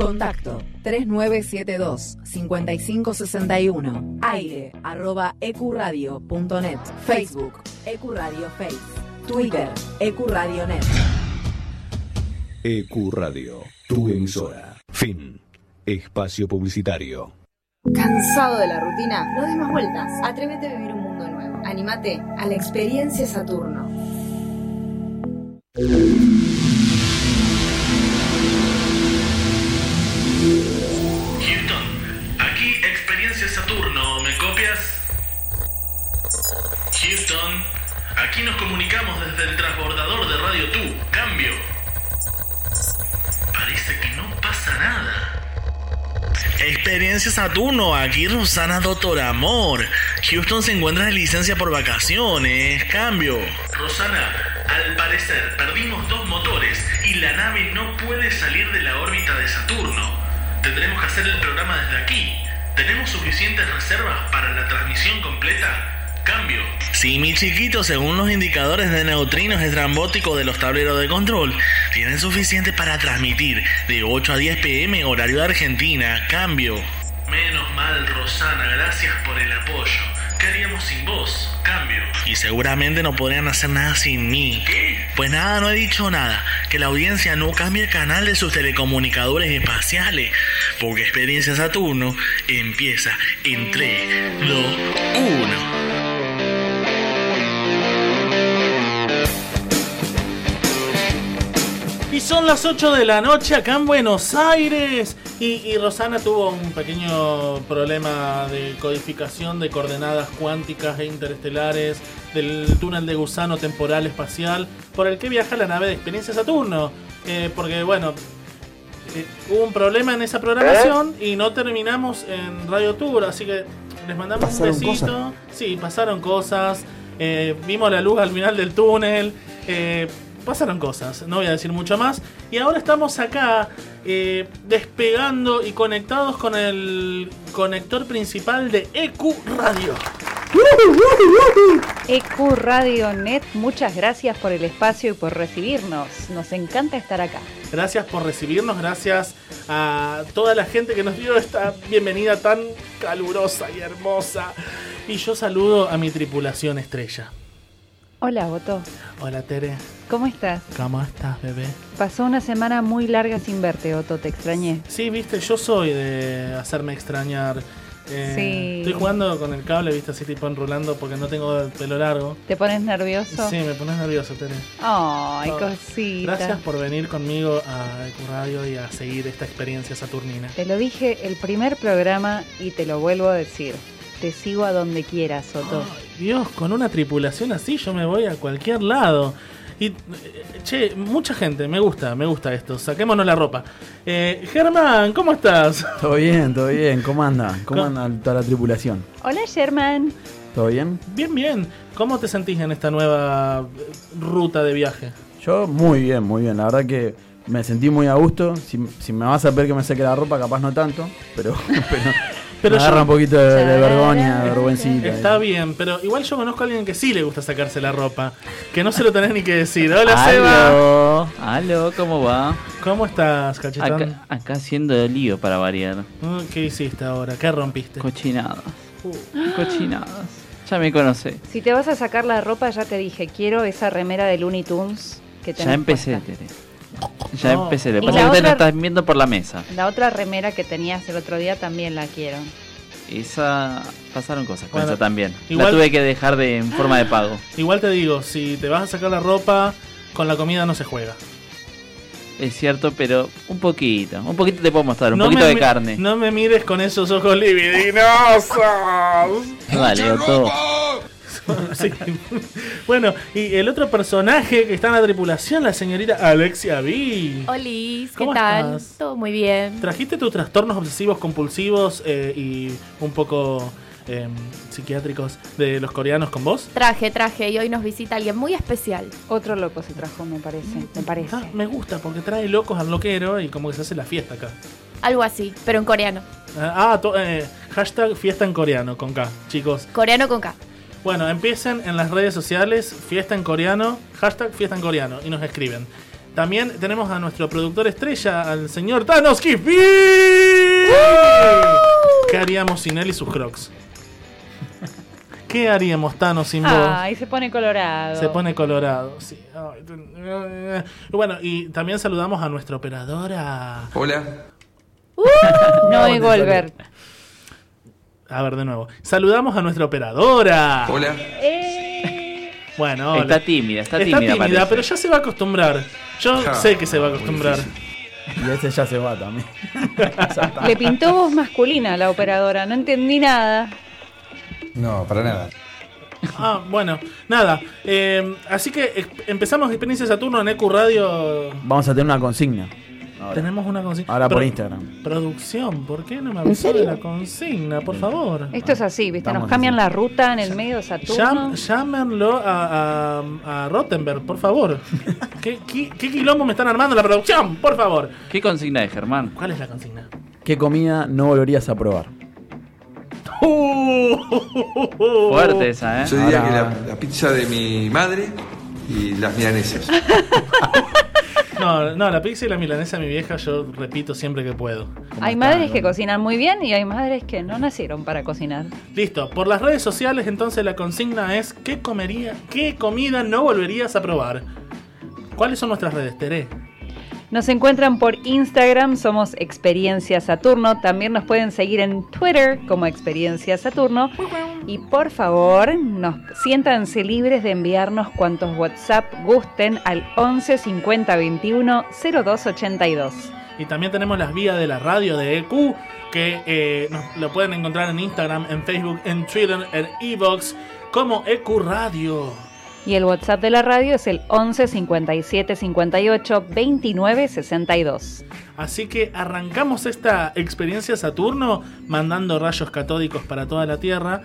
Contacto 3972-5561. Aire arroba ecuradio.net. Facebook Ecuradio Face. Twitter Ecuradio.net. EcuRadio, tu emisora. Fin. Espacio publicitario. ¿Cansado de la rutina? No des más vueltas. Atrévete a vivir un mundo nuevo. Anímate a la experiencia Saturno. Houston, aquí nos comunicamos desde el transbordador de Radio Tú, cambio. Parece que no pasa nada. Experiencia Saturno, aquí Rosana Doctor Amor. Houston se encuentra de licencia por vacaciones, cambio. Rosana, al parecer perdimos dos motores y la nave no puede salir de la órbita de Saturno. Tendremos que hacer el programa desde aquí. ¿Tenemos suficientes reservas para la transmisión completa? Cambio. Sí, mi chiquito, según los indicadores de neutrinos estrambóticos de los tableros de control, tienen suficiente para transmitir de 8 a 10 pm horario de Argentina. Cambio. Menos mal, Rosana, gracias por el apoyo. ¿Qué haríamos sin vos? Cambio. Y seguramente no podrían hacer nada sin mí. ¿Qué? Pues nada, no he dicho nada. Que la audiencia no cambie el canal de sus telecomunicadores espaciales. Porque Experiencia Saturno empieza en 3, 2, 1. Y son las 8 de la noche acá en Buenos Aires. Y, y Rosana tuvo un pequeño problema de codificación de coordenadas cuánticas e interestelares del túnel de gusano temporal espacial por el que viaja la nave de experiencia Saturno. Eh, porque, bueno, eh, hubo un problema en esa programación y no terminamos en Radio Tour. Así que les mandamos un besito. cosas. Sí, pasaron cosas. eh, vimos la luz al final del túnel. eh, pasaron cosas, no voy a decir mucho más. Y ahora estamos acá eh, despegando y conectados con el conector principal de EQ Radio. EQ Radio Net, muchas gracias por el espacio y por recibirnos. Nos encanta estar acá. Gracias por recibirnos, gracias a toda la gente que nos dio esta bienvenida tan calurosa y hermosa. Y yo saludo a mi tripulación estrella. Hola, Boto. Hola Tere, ¿Cómo estás? ¿cómo estás bebé? Pasó una semana muy larga sin verte, Otto, te extrañé. Sí, viste, yo soy de hacerme extrañar. Eh, Sí. Estoy jugando con el cable, viste, así tipo enrolando porque no tengo el pelo largo. ¿Te pones nervioso? Sí, me pones nervioso, Tere. Ay, Oh, cosita. Gracias por venir conmigo a Radio y a seguir esta experiencia saturnina. Te lo dije el primer programa y te lo vuelvo a decir. Te sigo a donde quieras, Otto. Dios, con una tripulación así yo me voy a cualquier lado. Y, eh, che, mucha gente, me gusta, me gusta esto. Saquémonos la ropa. Eh, Germán, ¿cómo estás? Todo bien, todo bien. ¿Cómo anda? ¿Cómo anda toda la tripulación? Hola, Sherman. ¿Todo bien? Bien, bien. ¿Cómo te sentís en esta nueva eh, ruta de viaje? Yo muy bien, muy bien. La verdad que me sentí muy a gusto. Si, si me vas a pedir que me seque la ropa, capaz no tanto. Pero, pero, Pero me agarra yo- un poquito de, de vergüenza, de vergüencita. Está bien, pero igual yo conozco a alguien que sí le gusta sacarse la ropa. Que no se lo tenés ni que decir. Hola, Seba. Aló, aló, ¿cómo va? ¿Cómo estás, cachetón? Acá, acá haciendo de lío para variar. Mm, ¿Qué hiciste ahora? ¿Qué rompiste? Cochinadas. Uh. Cochinadas. Ya me conocé. Si te vas a sacar la ropa, ya te dije, quiero esa remera de Looney Tunes que tenés Ya empecé, puesta. Tere. Ya No. empecé. Lo que pasa es que ustedes están viendo por la mesa. La otra remera que tenías el otro día también la quiero. Esa. Pasaron cosas con Bueno, esa también. igual- La tuve que dejar de en forma de pago. Igual te digo, si te vas a sacar la ropa, con la comida no se juega. Es cierto, pero un poquito. Un poquito te puedo mostrar, un No poquito de carne. No me mires con esos ojos libidinosos. Dale, Otto. Sí. Bueno, y el otro personaje que está en la tripulación, la señorita Alexia B. Olis, ¿qué ¿Cómo tal? estás? Todo muy bien. ¿Trajiste tus trastornos obsesivos compulsivos eh, y un poco eh, psiquiátricos de los coreanos con vos? Traje, traje y hoy nos visita alguien muy especial. Otro loco se trajo, me parece. Me parece. Ah, me gusta porque trae locos al loquero y como que se hace la fiesta acá. Algo así, pero en coreano. Ah, to- eh, hashtag fiesta en coreano con K, chicos. Coreano con K. Bueno, empiecen en las redes sociales, fiesta en coreano, hashtag fiesta en coreano, y nos escriben. También tenemos a nuestro productor estrella, al señor Thanos Kifi. ¿Qué haríamos sin él y sus crocs? ¿Qué haríamos Thanos sin vos? Ay, se pone colorado. Se pone colorado, sí. Bueno, y también saludamos a nuestra operadora. Hola. No es Golbert. A ver, de nuevo. Saludamos a nuestra operadora. Hola. Bueno, hola. Está tímida, está tímida, parece. pero ya se va a acostumbrar. Yo Ja, sé que se va a acostumbrar. Y ese ya se va también. Le pintó voz masculina a la operadora, no entendí nada. No, para nada. Ah, bueno, nada. eh, así que eh, empezamos Experiencia Saturno en EQ Radio. Vamos a tener una consigna. Ahora, Tenemos una consigna. Ahora por Pro- Instagram. Producción, ¿por qué no me avisó de la consigna? Por favor. Esto es así, ¿viste? Nos cambian así. la ruta en el medio de Saturno. Llam- llámenlo a, a, a Rottenberg, por favor. ¿Qué, qué, qué quilombo me están armando la producción? Por favor. ¿Qué consigna es, Germán? ¿Cuál es la consigna? ¿Qué comida no volverías a probar? Fuerte esa, ¿eh? Yo diría Ahora- que la, la pizza de mi madre y las milanesas. No, no, la pizza y la milanesa mi vieja yo repito siempre que puedo. Hay madres que cocinan muy bien y hay madres que no nacieron para cocinar. Listo, por las redes sociales entonces la consigna es ¿qué comería, qué comida no volverías a probar? ¿Cuáles son nuestras redes, Tere? Nos encuentran por Instagram, somos Experiencia Saturno. También nos pueden seguir en Twitter como Experiencia Saturno. Y por favor, nos siéntanse libres de enviarnos cuantos WhatsApp gusten al 11 50 21 02 82. Y también tenemos las vías de la radio de EQ, que eh, nos, lo pueden encontrar en Instagram, en Facebook, en Twitter, en Evox, como EQ Radio. Y el WhatsApp de la radio es el 11 57 58 29 62. Así que arrancamos esta experiencia Saturno mandando rayos catódicos para toda la Tierra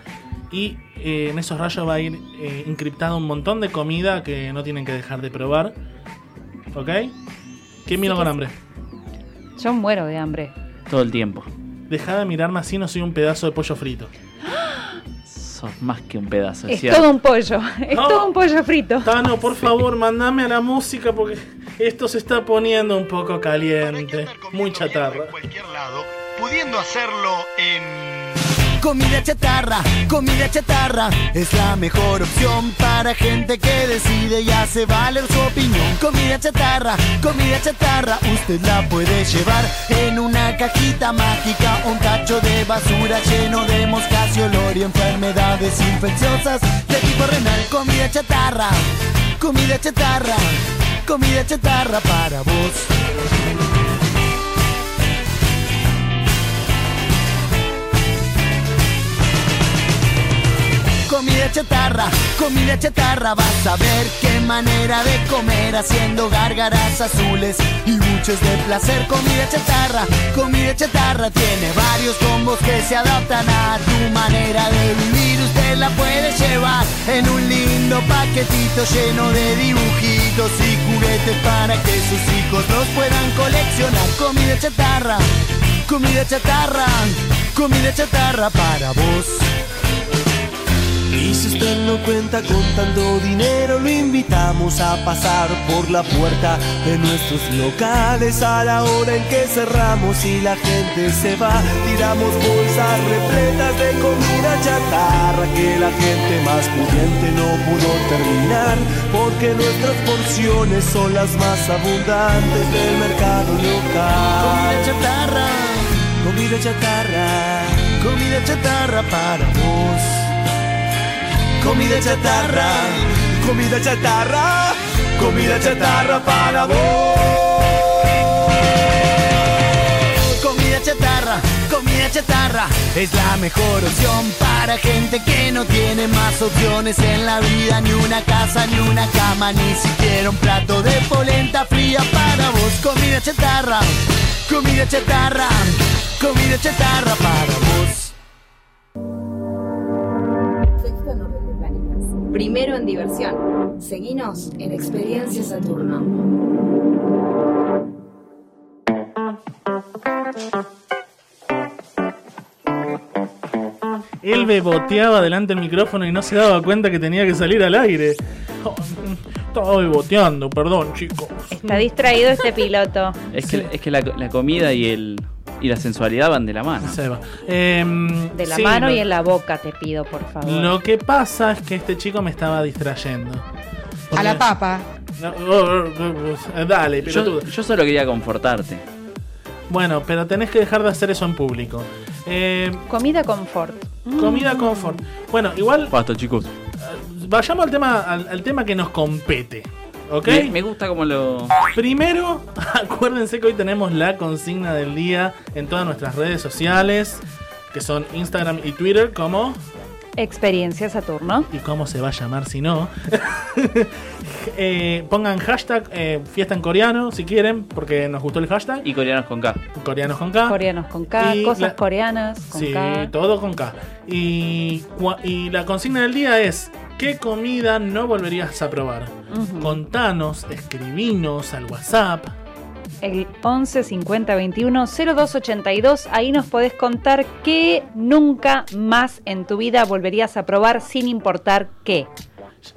y eh, en esos rayos va a ir eh, encriptado un montón de comida que no tienen que dejar de probar. ¿Ok? ¿Quién vino con hambre? Yo muero de hambre. Todo el tiempo. Deja de mirarme así, no soy un pedazo de pollo frito. Sos más que un pedazo, Es ¿cierto? todo un pollo, es No. todo un pollo frito. Tano, por favor, mandame a la música porque esto se está poniendo un poco caliente. Muy chatarra. cualquier lado, pudiendo hacerlo en Comida chatarra, comida chatarra es la mejor opción para gente que decide y hace valer su opinión. Comida chatarra, comida chatarra, usted la puede llevar en una cajita mágica, un tacho de basura lleno de moscas y olor y enfermedades infecciosas de tipo renal. Comida chatarra, comida chatarra, comida chatarra para vos. Comida chatarra, comida chatarra, vas a ver qué manera de comer haciendo gárgaras azules y buches de placer. Comida chatarra, comida chatarra, tiene varios combos que se adaptan a tu manera de vivir. Usted la puede llevar en un lindo paquetito lleno de dibujitos y juguetes para que sus hijos los puedan coleccionar. Comida chatarra, comida chatarra, comida chatarra para vos. Y si usted no cuenta con tanto dinero, lo invitamos a pasar por la puerta de nuestros locales a la hora en que cerramos y la gente se va. Tiramos bolsas repletas de comida chatarra que la gente más pudiente no pudo terminar, porque nuestras porciones son las más abundantes del mercado local. Comida chatarra, comida chatarra, comida chatarra para vos. Comida chatarra, comida chatarra, comida chatarra para vos. Comida chatarra, comida chatarra es la mejor opción para gente que no tiene más opciones en la vida, ni una casa, ni una cama, ni siquiera un plato de polenta fría para vos. Comida chatarra, comida chatarra, comida chatarra para vos. Primero en diversión. Seguinos en Experiencia Saturno. Él beboteaba delante del micrófono y no se daba cuenta que tenía que salir al aire. Oh, estaba boteando, perdón, chicos. Está distraído este piloto. Es que, es que la, la comida y el y la sensualidad van de la mano. Se va. Em, De la sí, mano lo- y en la boca, te pido, por favor. Lo que pasa es que este chico me estaba distrayendo. A la papa. No, oh, oh, oh, dale, Yo, pelotudo. yo solo quería confortarte. Bueno, pero tenés que dejar de hacer eso en público. Eh, Comida confort. comida confort. Bueno, igual Basta, chicos. vayamos al tema, al, al tema que nos compete. ¿Ok? Me, me gusta como lo. Primero, acuérdense que hoy tenemos la consigna del día en todas nuestras redes sociales, que son Instagram y Twitter, como... Experiencia Saturno. ¿Y cómo se va a llamar si no? Eh, pongan hashtag eh, fiesta en coreano si quieren, porque nos gustó el hashtag. Y coreanos con K. Coreanos con K. Coreanos con K, Y cosas la- coreanas con Sí, K. todo con K. Y la consigna del día es: ¿qué comida no volverías a probar? Contanos, escribinos al WhatsApp. El 11 50 21 02 82. Ahí nos podés contar qué nunca más en tu vida volverías a probar sin importar qué.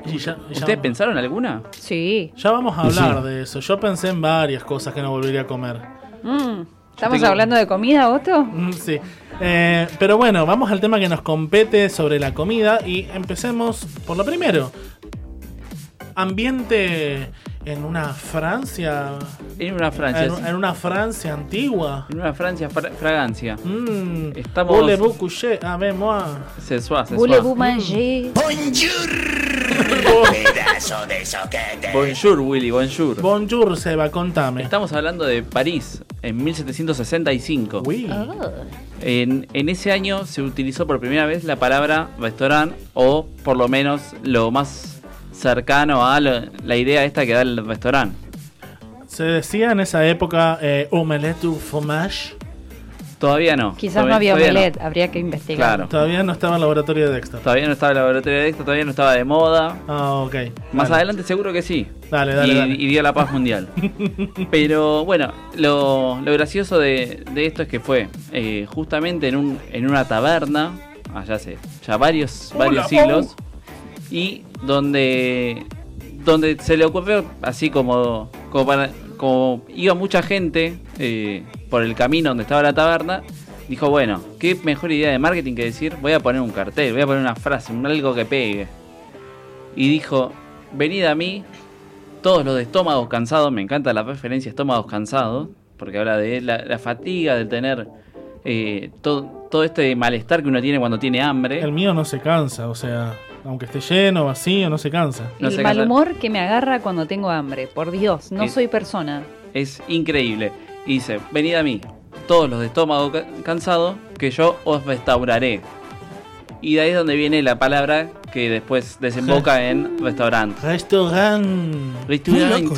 Y ya- y ya- ¿Ustedes pensaron alguna? Sí. Ya vamos a hablar Sí. de eso. Yo pensé en varias cosas que no volvería a comer. Mm, ¿Estamos tengo- hablando de comida, Otto? Mm, Sí. Eh, pero bueno, vamos al tema que nos compete sobre la comida y empecemos por lo primero. Ambiente en una Francia. En una Francia. En, en una Francia antigua. En una Francia fra- fragancia. Mm. Estamos- Voulez-vous coucher avec moi? Suá, se Voulez-vous suá. manger? Pedazo de soquete. Bonjour, Willy, bonjour. Bonjour, Seba, contame. Estamos hablando de París, en 1765. Uy. En, en ese año se utilizó por primera vez la palabra restaurant, o por lo menos lo más cercano a lo- la idea esta que da el restaurante. Se decía en esa época eh, omelette au fromage. Todavía no. Quizás todavía- no había omelette, habría que investigar. Claro. Todavía no estaba en el laboratorio de Dexter. Todavía no estaba el laboratorio de esto, todavía no estaba de moda. Ah, ok. Más Dale. adelante seguro que sí. Dale, dale, y, dale. y dio la paz mundial. Pero bueno, lo, lo gracioso de, de esto es que fue eh, justamente en, un, en una taberna, allá hace ya varios, Hola, varios siglos, y donde, donde se le ocurrió, así como, como, para- como iba mucha gente eh, por el camino donde estaba la taberna, dijo, bueno, qué mejor idea de marketing que decir, voy a poner un cartel, voy a poner una frase, algo que pegue. Y dijo, venid a mí, todos los de estómagos cansados, me encanta la referencia estómagos cansados, porque habla de la, la fatiga, de tener eh, todo este malestar que uno tiene cuando tiene hambre. El mío no se cansa, o sea, aunque esté lleno, vacío, no se cansa. No el se mal cansa. humor que me agarra cuando tengo hambre. Por Dios, no soy persona. Es increíble. Y dice, venid a mí, todos los de estómago ca- cansado, que yo os restauraré. Y de ahí es donde viene la palabra que después desemboca en restaurante. Restaurant. Restaurant.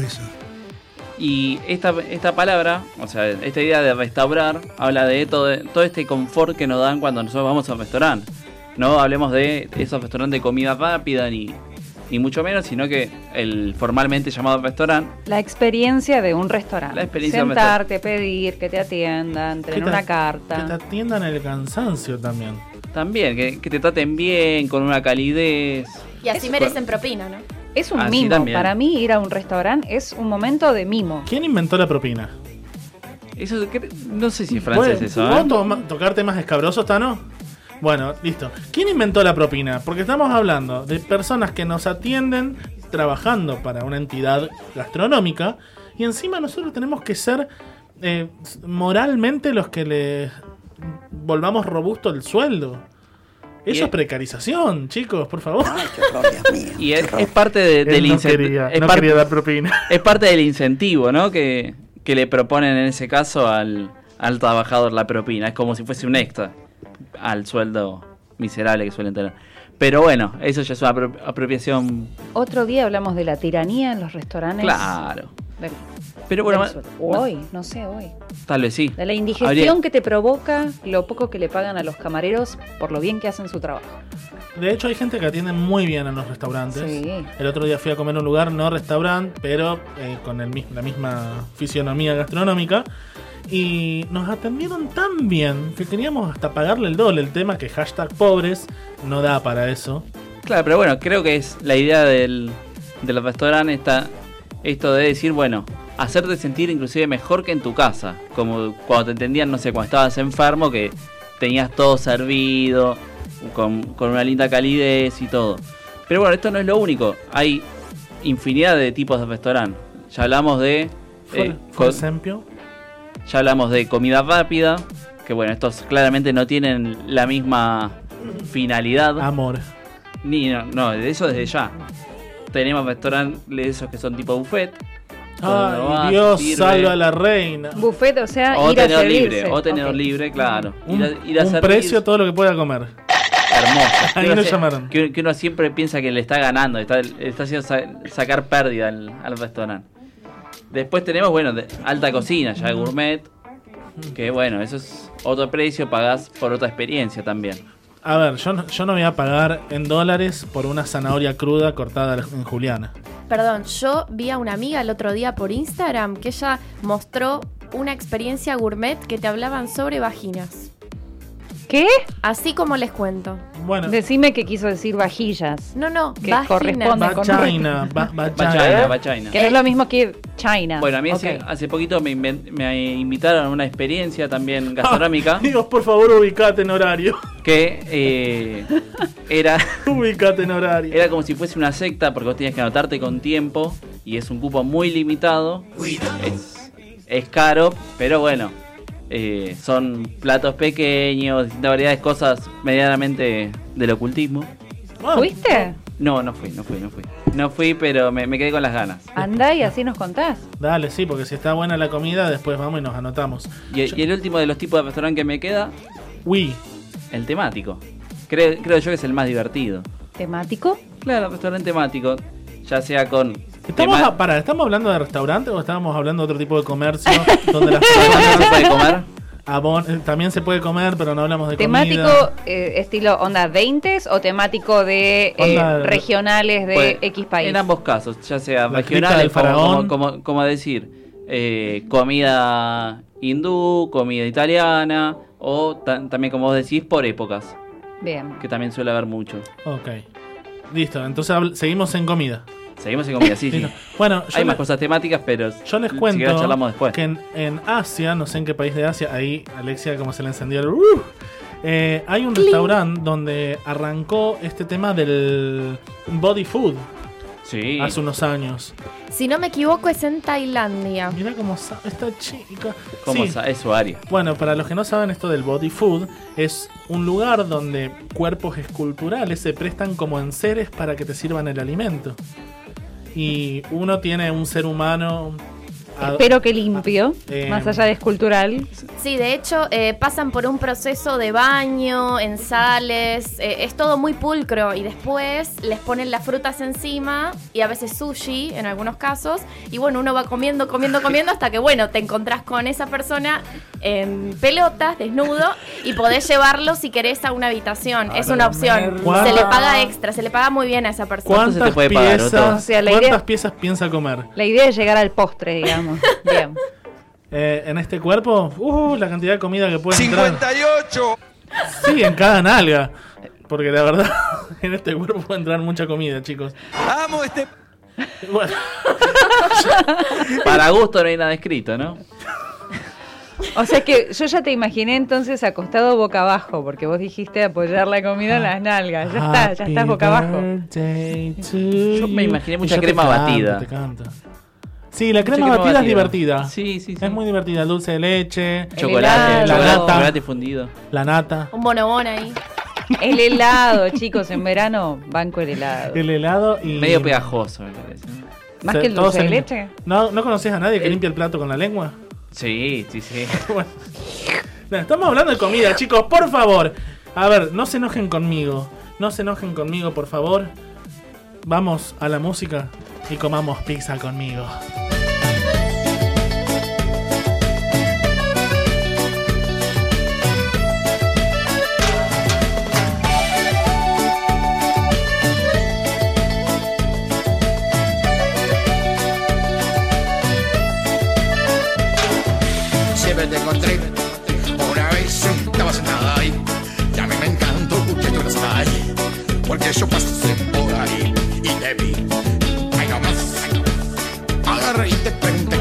Y esta, esta palabra, o sea, esta idea de restaurar, habla de todo, todo este confort que nos dan cuando nosotros vamos a un restaurante. No hablemos de esos restaurantes de comida rápida ni, ni mucho menos, sino que el formalmente llamado restaurante La experiencia de un restaurante. La experiencia de un Sentarte, pedir, que te atiendan, tener te- una Que te carta. atiendan el cansancio también. también, que, que te traten bien, con una calidez. Y así merecen propina, ¿no? Es un Así mimo. también. Para mí ir a un restaurante es un momento de mimo. ¿Quién inventó la propina? Eso que- no sé si es francés Bueno, eso, ¿puedo ¿eh? toma- tocarte más escabroso, Tano? Bueno, listo. ¿Quién inventó la propina? Porque estamos hablando de personas que nos atienden trabajando para una entidad gastronómica y encima nosotros tenemos que ser eh, moralmente los que le volvamos robusto el sueldo. Eso es precarización, chicos, por favor. Y es, es parte de- del no incen- quería- es no parte- quería dar propina. Es parte del incentivo, ¿no? Que, que le proponen en ese caso al, al trabajador la propina. Es como si fuese un extra al sueldo miserable que suelen tener. Pero bueno, eso ya es una apro- apropiación. Otro día hablamos de la tiranía en los restaurantes. Claro. Del- Pero bueno, del hoy, no sé, hoy. Tal vez sí. De la indigestión Habría- que te provoca lo poco que le pagan a los camareros por lo bien que hacen su trabajo. De hecho, hay gente que atiende muy bien en los restaurantes. Sí. El otro día fui a comer a un lugar, no restaurante, pero eh, con el, la misma fisionomía gastronómica. Y nos atendieron tan bien que queríamos hasta pagarle el doble. El tema que hashtag pobres no da para eso. Claro, pero bueno, creo que es la idea del, de los restaurantes está esto de decir, bueno, hacerte sentir inclusive mejor que en tu casa. Como cuando te entendían, no sé, cuando estabas enfermo, que tenías todo servido, con, con una linda calidez y todo. Pero bueno, esto no es lo único. Hay infinidad de tipos de restaurante. Ya hablamos de... Eh, por ejemplo, ya hablamos de comida rápida, que bueno, estos claramente no tienen la misma finalidad. amor. Ni, no, no, de eso desde ya. Tenemos restaurantes esos que son tipo buffet. Ay, vas, Dios sirve. salva a la reina. Buffet, o sea, O ir a libre, o tenedor Ok. libre, claro. Un, ir a, ir a un servir, precio todo lo que pueda comer. hermoso. Ahí Que uno lo se- llamaron. Que, que uno siempre piensa que le está ganando, está, está haciendo sa- sacar pérdida al, al restaurante. Después tenemos, bueno, de alta cocina, ya gourmet. Que bueno, eso es otro precio, pagás por otra experiencia también. A ver, yo no, yo no voy a pagar en dólares por una zanahoria cruda cortada en juliana. Perdón, yo vi a una amiga el otro día por Instagram que ella mostró una experiencia gourmet que te hablaban sobre vaginas. ¿Qué? Así como les cuento. Bueno, Decime que quiso decir vajillas. No, no, Que vaginas. corresponde con vagina, va- Vagina, vagina. vagina. Que no es lo mismo que China. Bueno, a mí Ok. hace, hace poquito me, me invitaron a una experiencia también gastronómica Dios, por favor, ubicate en horario. que eh, era, ubicate en horario. era como si fuese una secta porque vos tenías que anotarte con tiempo y es un cupo muy limitado. Es, es caro, pero bueno, eh, son platos pequeños, distintas variedades, cosas medianamente del ocultismo. ¿Fuiste? No, no fui, no fui, no fui. No fui, pero me, me quedé con las ganas. Andá y así nos contás. Dale, sí, porque si está buena la comida, después vamos y nos anotamos. Y, y el último de los tipos de restaurante que me queda, Wii. el temático. Creo, creo yo que es el más divertido. ¿Temático? Claro, restaurante temático. Ya sea con. ¿Estamos, a- pará, ¿Estamos hablando de restaurante o estábamos hablando de otro tipo de comercio donde las ¿Dónde se puede comer? Abon- eh, también se puede comer, pero no hablamos de ¿Temático comida. eh, estilo onda 20 o temático de eh, Onda regionales de Puede- X país? En ambos casos, ya sea La regionales, del como, faraón. como, como- como decir, eh, comida hindú, comida italiana, o ta- también, como vos decís, por épocas, Bien. que también suele haber mucho. Ok. Listo, entonces seguimos en comida. Seguimos en comida, sí, sí. Bueno, yo Hay le- más cosas temáticas, pero Yo les si cuento querés charlamos después. que en, en Asia, no sé en qué país de Asia, ahí Alexia como se le encendió el... ¡uh! Eh, hay un restaurante donde arrancó este tema del body food Sí. hace unos años. Si no me equivoco, es en Tailandia. Mira cómo sabe esta chica. ¿Cómo Sí. sa- es su área? Bueno, para los que no saben esto del body food, es un lugar donde cuerpos esculturales se prestan como enseres para que te sirvan el alimento. Y uno tiene un ser humano... Espero que limpio, Eh, más allá de escultural. Sí, de hecho, eh, pasan por un proceso de baño, en sales, eh, es todo muy pulcro y después les ponen las frutas encima y a veces sushi en algunos casos y bueno, uno va comiendo, comiendo, comiendo hasta que bueno, te encontrás con esa persona en pelotas, desnudo y podés llevarlo si querés a una habitación, es una opción. ¿Cuánta- Se le paga extra, se le paga muy bien a esa persona. ¿Cuántas, puede pagar, piezas, Otto? O sea, la ¿Cuántas idea- piezas piensa comer? La idea es llegar al postre, digamos. Bien. Eh, en este cuerpo, uh, la cantidad de comida que puede entrar. 58. Sí, en cada nalga. Porque la verdad, en este cuerpo puede entrar mucha comida, chicos. Amo este. Bueno, Para gusto no hay nada escrito, ¿no? O sea que yo ya te imaginé entonces acostado boca abajo, porque vos dijiste apoyar la comida en las nalgas. Ya está, ya estás boca abajo. Yo me imaginé mucha crema canto, batida. Sí, la crema, batida, es divertida. Sí, sí, sí. Es muy divertida. Dulce de leche, Chocolate, La nata. chocolate fundido. la nata, Un bonobón ahí. El helado, chicos, en verano, banco el helado. el helado y. Medio pegajoso, me parece. Más Se- que el dulce de leche. ¿No, ¿No conoces a nadie que El- limpia el plato con la lengua? Sí, sí, sí. Bueno. No, estamos hablando de comida, chicos, por favor. A ver, no se enojen conmigo. No se enojen conmigo, por favor. Vamos a la música y comamos pizza conmigo. Siempre te encontré una vez estaba sentada ahí y a me encantó que tú estás ahí. Porque yo pasé te vi. Ay, no más. Agarré y te pregunté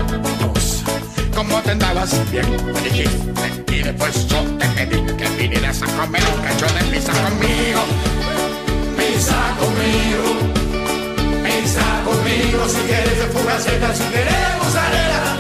cómo te andabas bien. Me dijiste, y después yo te pedí que vinieras a comer un cacho de pizza conmigo. Pizza conmigo. Pizza conmigo. Si quieres de fugaceta, si quieres mozzarella.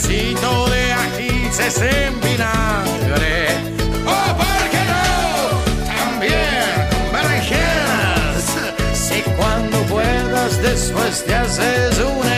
Pedacito de ajíes en vinagre. Oh, ¿por qué no? También berenjenas. Si cuando puedas después te haces un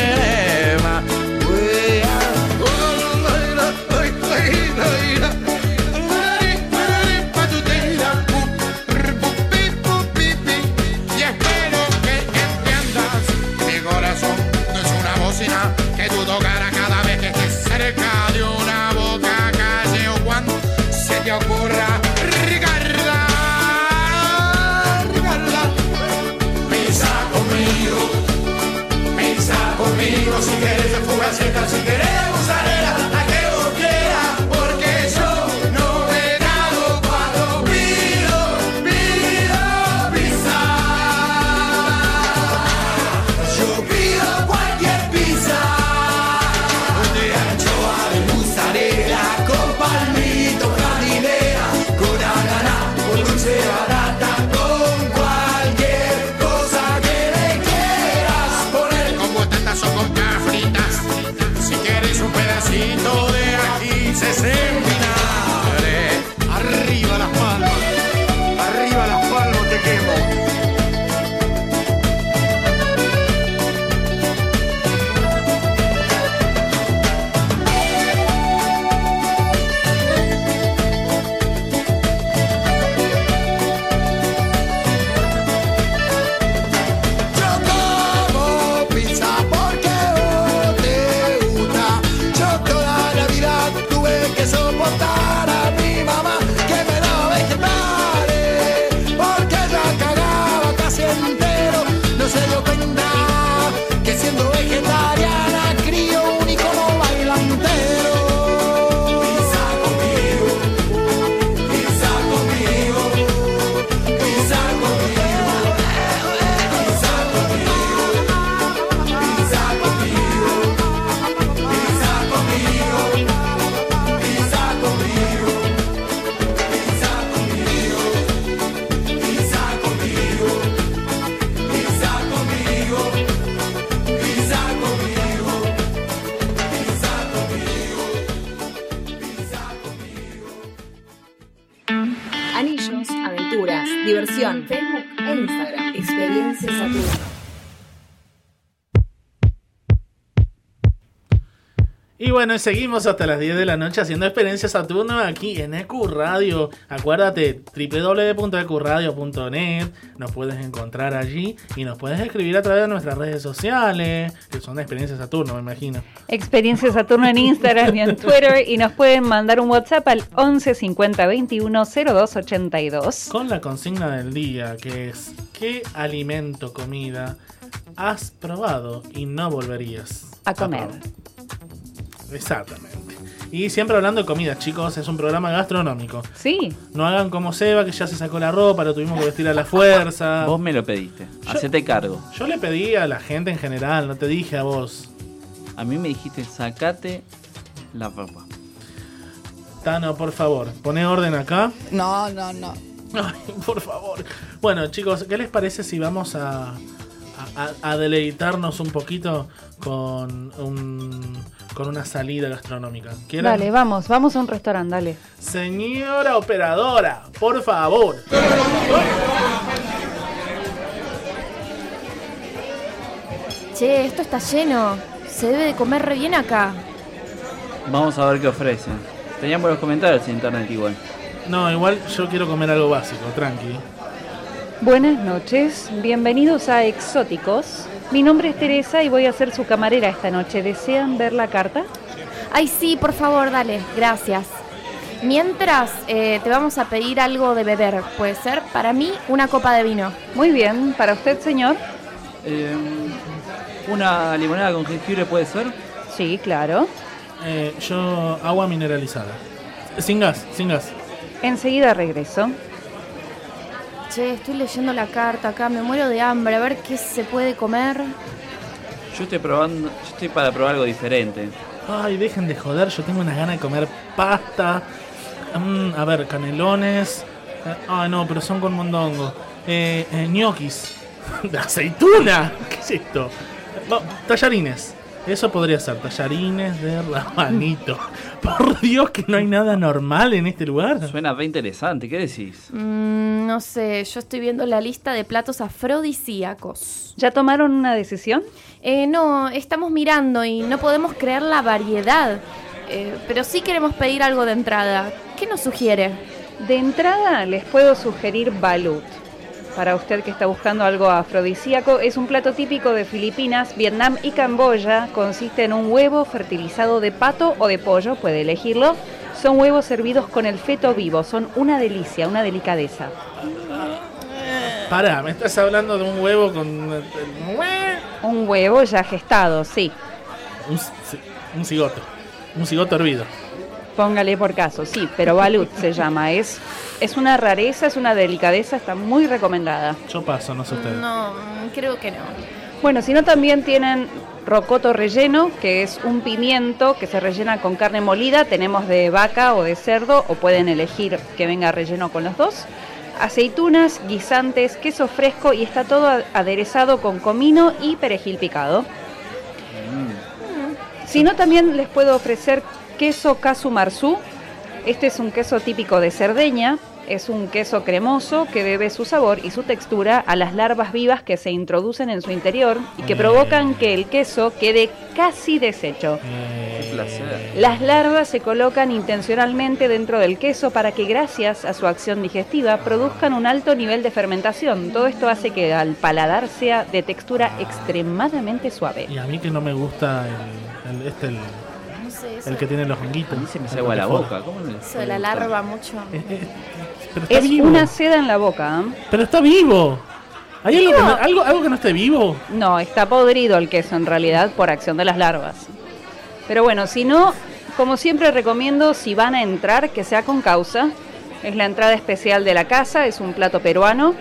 bueno, seguimos hasta las 10 de la noche haciendo experiencias Saturno aquí en EQ Radio. Acuérdate, www.ecuradio.net. Nos puedes encontrar allí y nos puedes escribir a través de nuestras redes sociales, que son experiencias Saturno, me imagino. Experiencia Saturno en Instagram y en Twitter y nos pueden mandar un WhatsApp al 11 50 21 02 82. Con la consigna del día, que es ¿qué alimento, comida has probado y no volverías A comer. Exactamente. Y siempre hablando de comida, chicos, es un programa gastronómico. Sí. No hagan como Seba, que ya se sacó la ropa, lo tuvimos que vestir a la fuerza. Vos me lo pediste. Hacete cargo. Yo le pedí a la gente en general, no te dije a vos. A mí me dijiste, sacate la ropa. Tano, por favor, poné orden acá. No, no, no. Ay, por favor. Bueno, chicos, ¿qué les parece si vamos a, a, a deleitarnos un poquito con, un, con una salida gastronómica? ¿Quieren? Dale, vamos, vamos a un restaurante, dale. Señora operadora, por favor. Che, esto está lleno. Se debe de comer re bien acá. Vamos a ver qué ofrecen. Tenían buenos comentarios en internet igual. No, igual yo quiero comer algo básico, tranqui. Buenas noches, bienvenidos a Exóticos. Mi nombre es Teresa y voy a ser su camarera esta noche. ¿Desean ver la carta? Ay, sí, por favor, dale, gracias. Mientras, eh, te vamos a pedir algo de beber, ¿puede ser? Para mí, una copa de vino. Muy bien, para usted, señor. Eh, ¿Una limonada con jengibre puede ser? Sí, claro. Eh, yo, agua mineralizada. Sin gas, sin gas. Enseguida regreso. Che, estoy leyendo la carta acá, me muero de hambre, a ver qué se puede comer. Yo estoy probando, yo estoy para probar algo diferente. Ay, dejen de joder, yo tengo unas ganas de comer pasta. Mm, a ver, canelones. Eh, Ay, no, pero son con mondongo. Eh, eh, ñoquis. De aceituna. ¿Qué es esto? No, tallarines. Eso podría ser, tallarines de rabanito. Por Dios que no hay nada normal en este lugar. Suena re interesante, ¿qué decís? Mm, no sé, yo estoy viendo la lista de platos afrodisíacos. ¿Ya tomaron una decisión? Eh, no, estamos mirando y no podemos creer la variedad. Eh, pero sí queremos pedir algo de entrada. ¿Qué nos sugiere? De entrada les puedo sugerir balut. Para usted que está buscando algo afrodisíaco, es un plato típico de Filipinas, Vietnam y Camboya. Consiste en un huevo fertilizado de pato o de pollo, puede elegirlo. Son huevos servidos con el feto vivo, son una delicia, una delicadeza. Pará, me estás hablando de un huevo con. Un huevo ya gestado, sí. Un, un cigoto. Un cigoto hervido. Póngale por caso, sí, pero balut se llama. Es, es una rareza, es una delicadeza, está muy recomendada. Yo paso, no sé ustedes. No, mm, creo que no. Bueno, si no también tienen rocoto relleno, que es un pimiento que se rellena con carne molida. Tenemos de vaca o de cerdo, o pueden elegir que venga relleno con los dos. Aceitunas, guisantes, queso fresco y está todo aderezado con comino y perejil picado. Si no, también les puedo ofrecer queso casu marzú. Este es un queso típico de Cerdeña. Es un queso cremoso que debe su sabor y su textura a las larvas vivas que se introducen en su interior y que Mm. provocan que el queso quede casi deshecho. Qué placer. Las larvas se colocan intencionalmente dentro del queso para que gracias a su acción digestiva produzcan un alto nivel de fermentación. Todo esto hace que al paladar sea de textura extremadamente suave. Y a mí que no me gusta el, el- este, el, El que tiene los honguitos. A mí se me agua la boca. ¿Cómo me- de la larva mucho. Pero está Es vivo. una seda en la boca. ¿eh? Pero está vivo. ¿Hay algo que, no, algo, algo que no esté vivo? No, está podrido el queso en realidad por acción de las larvas. Pero bueno, si no, como siempre recomiendo, si van a entrar, que sea con causa. Es la entrada especial de la casa, es un plato peruano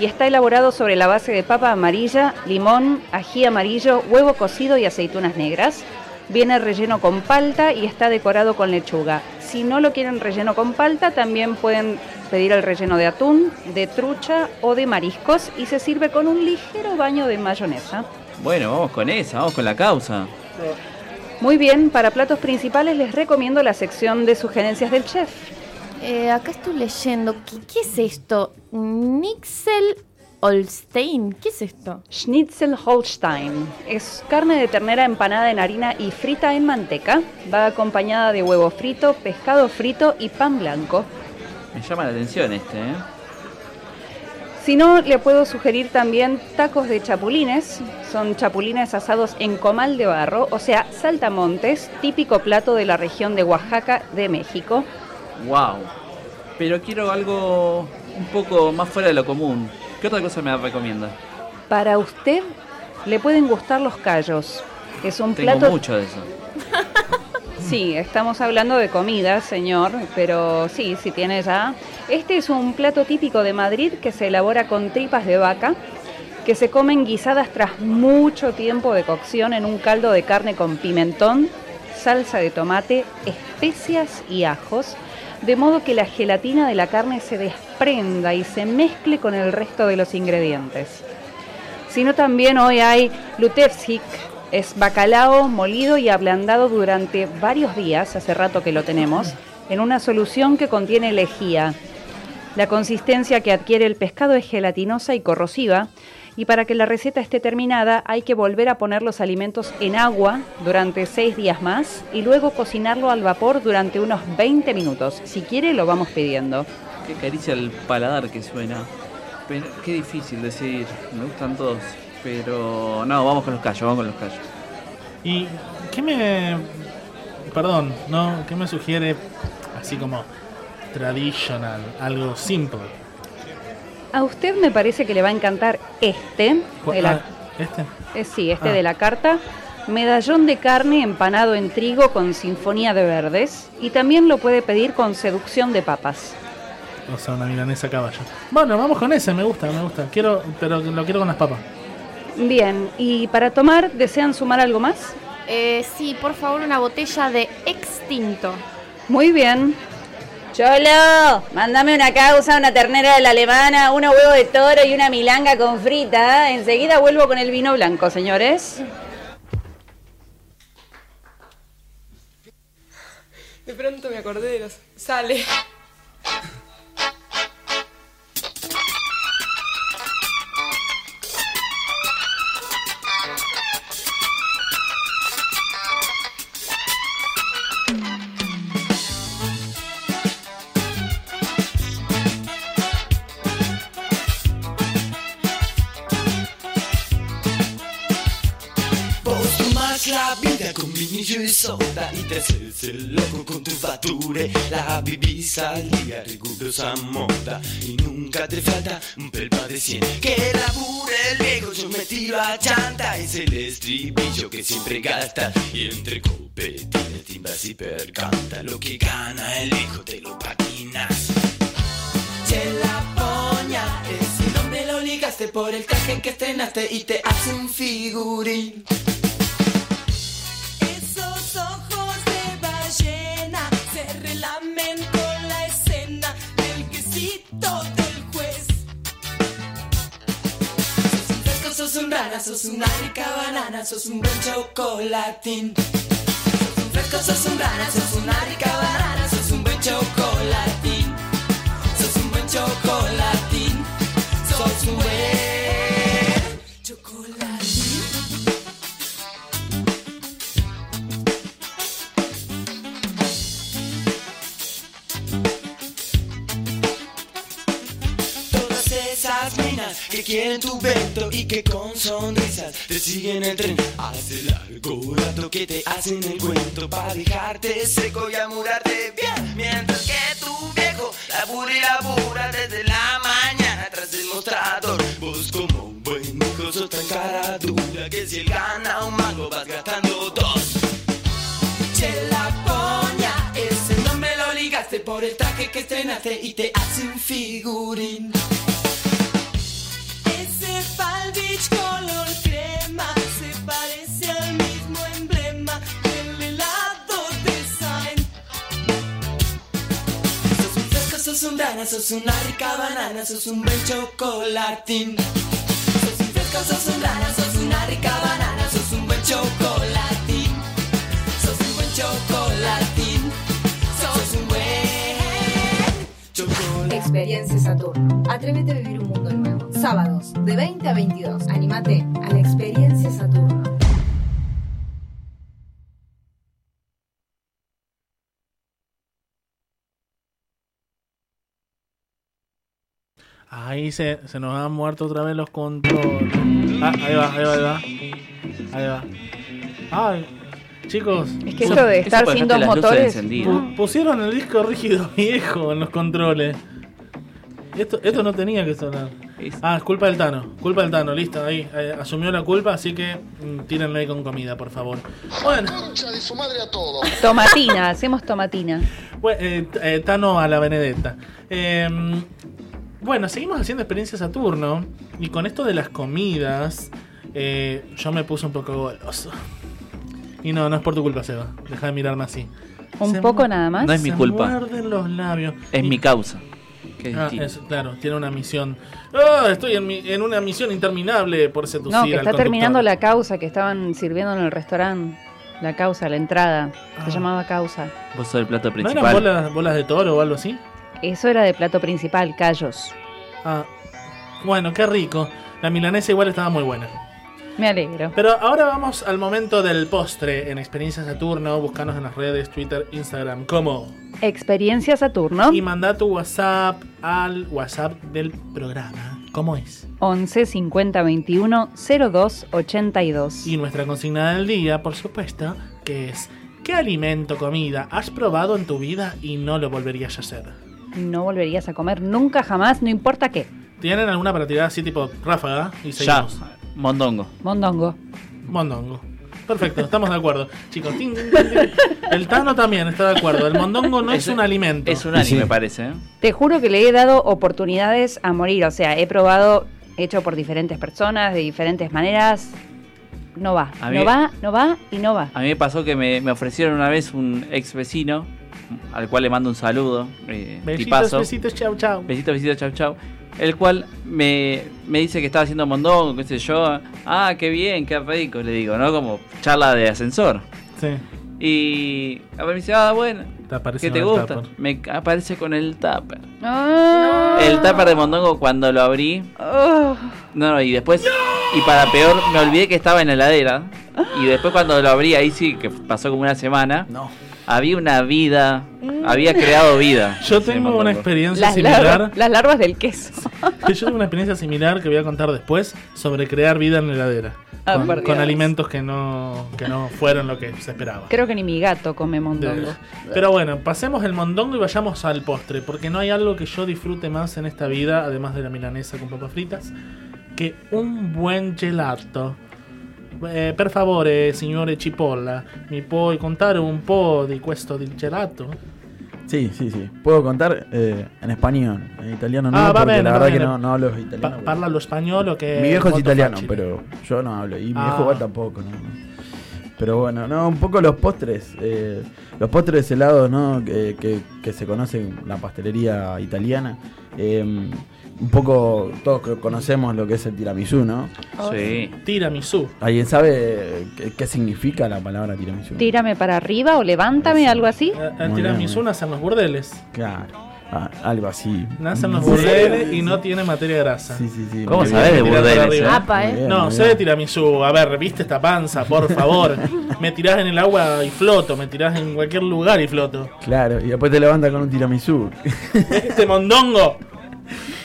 y está elaborado sobre la base de papa amarilla, limón, ají amarillo, huevo cocido y aceitunas negras. Viene relleno con palta y está decorado con lechuga. Si no lo quieren relleno con palta, también pueden pedir el relleno de atún, de trucha o de mariscos y se sirve con un ligero baño de mayonesa. Bueno, vamos con esa, vamos con la causa. Muy bien, para platos principales les recomiendo la sección de sugerencias del chef. Eh, acá estoy leyendo. ¿Qué, qué es esto? Nixel Holstein. ¿Qué es esto? Schnitzel Holstein es carne de ternera empanada en harina y frita en manteca. Va acompañada de huevo frito, pescado frito y pan blanco. Me llama la atención este, ¿eh? Si no, le puedo sugerir también tacos de chapulines. Son chapulines asados en comal de barro, o sea, saltamontes, típico plato de la región de Oaxaca de México. Wow. Pero quiero algo un poco más fuera de lo común. ¿Qué otra cosa me recomienda? Para usted le pueden gustar los callos. Es un Tengo plato mucho de eso. Sí, estamos hablando de comida, señor, pero sí, si tiene ya. Este es un plato típico de Madrid que se elabora con tripas de vaca, que se comen guisadas tras mucho tiempo de cocción en un caldo de carne con pimentón, salsa de tomate, especias y ajos, de modo que la gelatina de la carne se desprenda y se mezcle con el resto de los ingredientes. Sino también hoy hay lutevsik, es bacalao molido y ablandado durante varios días, hace rato que lo tenemos, en una solución que contiene lejía. La consistencia que adquiere el pescado es gelatinosa y corrosiva, y para que la receta esté terminada hay que volver a poner los alimentos en agua durante seis días más y luego cocinarlo al vapor durante unos 20 minutos. Si quiere lo vamos pidiendo. Qué caricia el paladar que suena. Pero qué difícil decir. Me gustan todos. Pero no, vamos con los callos, vamos con los callos. ¿Y qué me, perdón, ¿no? ¿Qué me sugiere así como traditional, algo simple? A usted me parece que le va a encantar este. ¿Cu- de la- ah, ¿Este? eh, sí, este Ah. de la carta. Medallón de carne empanado en trigo con sinfonía de verdes. Y también lo puede pedir con seducción de papas. O sea, una milanesa caballo. Bueno, vamos con ese, me gusta, me gusta. Quiero, pero lo quiero con las papas. Bien, y para tomar, ¿desean sumar algo más? Eh, sí, por favor, una botella de extinto. Muy bien. Cholo, mándame una causa, una ternera de la alemana, unos huevos de toro y una milanga con frita. ¿eh? Enseguida vuelvo con el vino blanco, señores. De pronto me acordé de los. Sale. Vinillo y soda y te haces el loco con tu fature. La al día rigurosa moda y nunca te falta un pelpa de cien. Que labure el viejo, yo me tiro a chanta. Es el estribillo que siempre gasta y entre copetines, timbas y percanta. Lo que gana el hijo te lo patinas. Che la poña, ese nombre lo ligaste por el traje que estrenaste y te hace un figurín. Sos un rana, sos una rica banana, sos un buen chocolatín. Sos un fresco, sos un rana, sos una rica banana, sos un buen chocolatín. Quieren tu vento y que con sonrisas te siguen el tren. Hace largo rato que te hacen el cuento para dejarte seco y amurarte bien. Mientras que tu viejo labura y labura desde la mañana tras el mostrador. Vos como un buen hijo sos cara dura que si él gana un mango vas gastando dos. Che la poña, ese nombre lo ligaste por el traje que estrenaste y te hace un figurín. Sos un fresco, un rana, sos una rica banana, sos un buen chocolatín. Sos un fresco, sos un rana, sos una rica banana, sos un buen chocolatín. Experiencia Saturno. Atrévete a vivir un mundo nuevo. Sábados, de 20 a 22. Anímate a la Experiencia Saturno. Ahí se, se nos han muerto otra vez los controles. Ah, ahí va, ahí va, ahí va. Ahí va. Ay, chicos. Es que esto de Eso estar sin dos motores. Pu- pusieron el disco rígido viejo en los controles. Esto, esto no tenía que sonar. Ah, es culpa del Tano. Culpa del Tano, listo, ahí. eh, asumió la culpa, así que mm, tírenle ahí con comida, por favor. Bueno. de su madre a todo. Tomatina, hacemos tomatina. Bueno, eh, eh, Tano a la Benedetta. Eh, bueno, seguimos haciendo experiencias Saturno. Y con esto de las comidas, eh, yo me puse un poco goloso. Y no, no es por tu culpa, Seba. Deja de mirarme así. Un Se poco nada más. No es mi se culpa. muerden los labios. Es mi causa. Que es Ah, es- claro, tiene una misión. Ah, estoy en, mi- en una misión interminable por seducir No, que al está conductor. terminando la causa que estaban sirviendo en el restaurante. La causa, la entrada. Se llamaba causa. Vos sos el plato ¿No principal. eran bolas, bolas de toro o algo así? Eso era de plato principal, callos. Ah, bueno, qué rico. La milanesa igual estaba muy buena. Me alegro. Pero ahora vamos al momento del postre en Experiencia Saturno. Buscanos en las redes, Twitter, Instagram, como. Experiencia Saturno. Y manda tu WhatsApp al WhatsApp del programa. ¿Cómo es? 11 50 21 02 82. Y nuestra consigna del día, por supuesto, que es ¿Qué alimento, comida has probado en tu vida y no lo volverías a hacer? No volverías a comer nunca jamás, no importa qué. ¿Tienen alguna para tirar así tipo ráfaga? Y Ya, seguimos. Mondongo. Mondongo. Mondongo. Perfecto, estamos de acuerdo. Chicos, tin, tin, tin, tin. el Tano también está de acuerdo. El mondongo no es, un alimento. Es un anime, parece. ¿eh? Te juro que le he dado oportunidades a morir. O sea, he probado, hecho por diferentes personas, de diferentes maneras. No va, A mí- no va, no va y no va. A mí me pasó que me, me ofrecieron una vez un ex vecino, al cual le mando un saludo. Eh, Besitos, tipazo. besitos, chau, chau. Besitos, besitos, chau, chau. El cual me, me dice que estaba haciendo mondongo, qué sé yo. Ah, qué bien, qué rico, le digo, ¿no? Como charla de ascensor. Sí. Y a ver, me dice, ah, bueno, Te aparece ¿qué te con el gusta? tupper. Me aparece con el tupper. Ah. El tupper de mondongo cuando lo abrí. Oh. No, no, y después, y para peor, me olvidé que estaba en la heladera. Y después cuando lo abrí, ahí sí, que pasó como una semana. No. Había una vida, había creado vida. Yo tengo una experiencia Las, similar. larvas, las larvas del queso. Yo tengo una experiencia similar que voy a contar después sobre crear vida en la heladera. Ah, con, con alimentos que no, que no fueron lo que se esperaba. Creo que ni mi gato come mondongo. Pero bueno, pasemos el mondongo y vayamos al postre, porque no hay algo que yo disfrute más en esta vida, además de la milanesa con papas fritas, que un buen gelato. Eh, per favore, signore Cipolla, mi puoi contare un po' di questo di gelato? Sí, sí, sí. Puedo contar eh, en español. En italiano no, Ah, porque bene, la verdad que bene. no, no hablo Pa- italiano. parla lo spagnolo che Mi viejo es italiano, facile. pero yo no hablo. Y mi Ah. viejo igual tampoco, ¿no? Pero bueno, no, un poco los postres. eh, los postres helados, ¿no? Que, que- que se conocen en la pastelería italiana. eh, un poco, todos co- conocemos lo que es el tiramisú, ¿no? Sí. Tiramisú. ¿Alguien sabe qué, qué significa la palabra tiramisú? Tírame para arriba o levántame, algo así. El Muy bien, tiramisú nace en los burdeles. Claro, ah, algo así. Nace en los burdeles sí, y no tiene materia grasa. Sí, sí, sí. ¿Cómo bien. de burdeles, arriba. eh? Apa, ¿eh? Bien, No, sé de tiramisú. A ver, viste esta panza, por favor. me tirás en el agua y floto. Me tirás en cualquier lugar y floto. Claro, y después te levanta con un tiramisú. Este mondongo.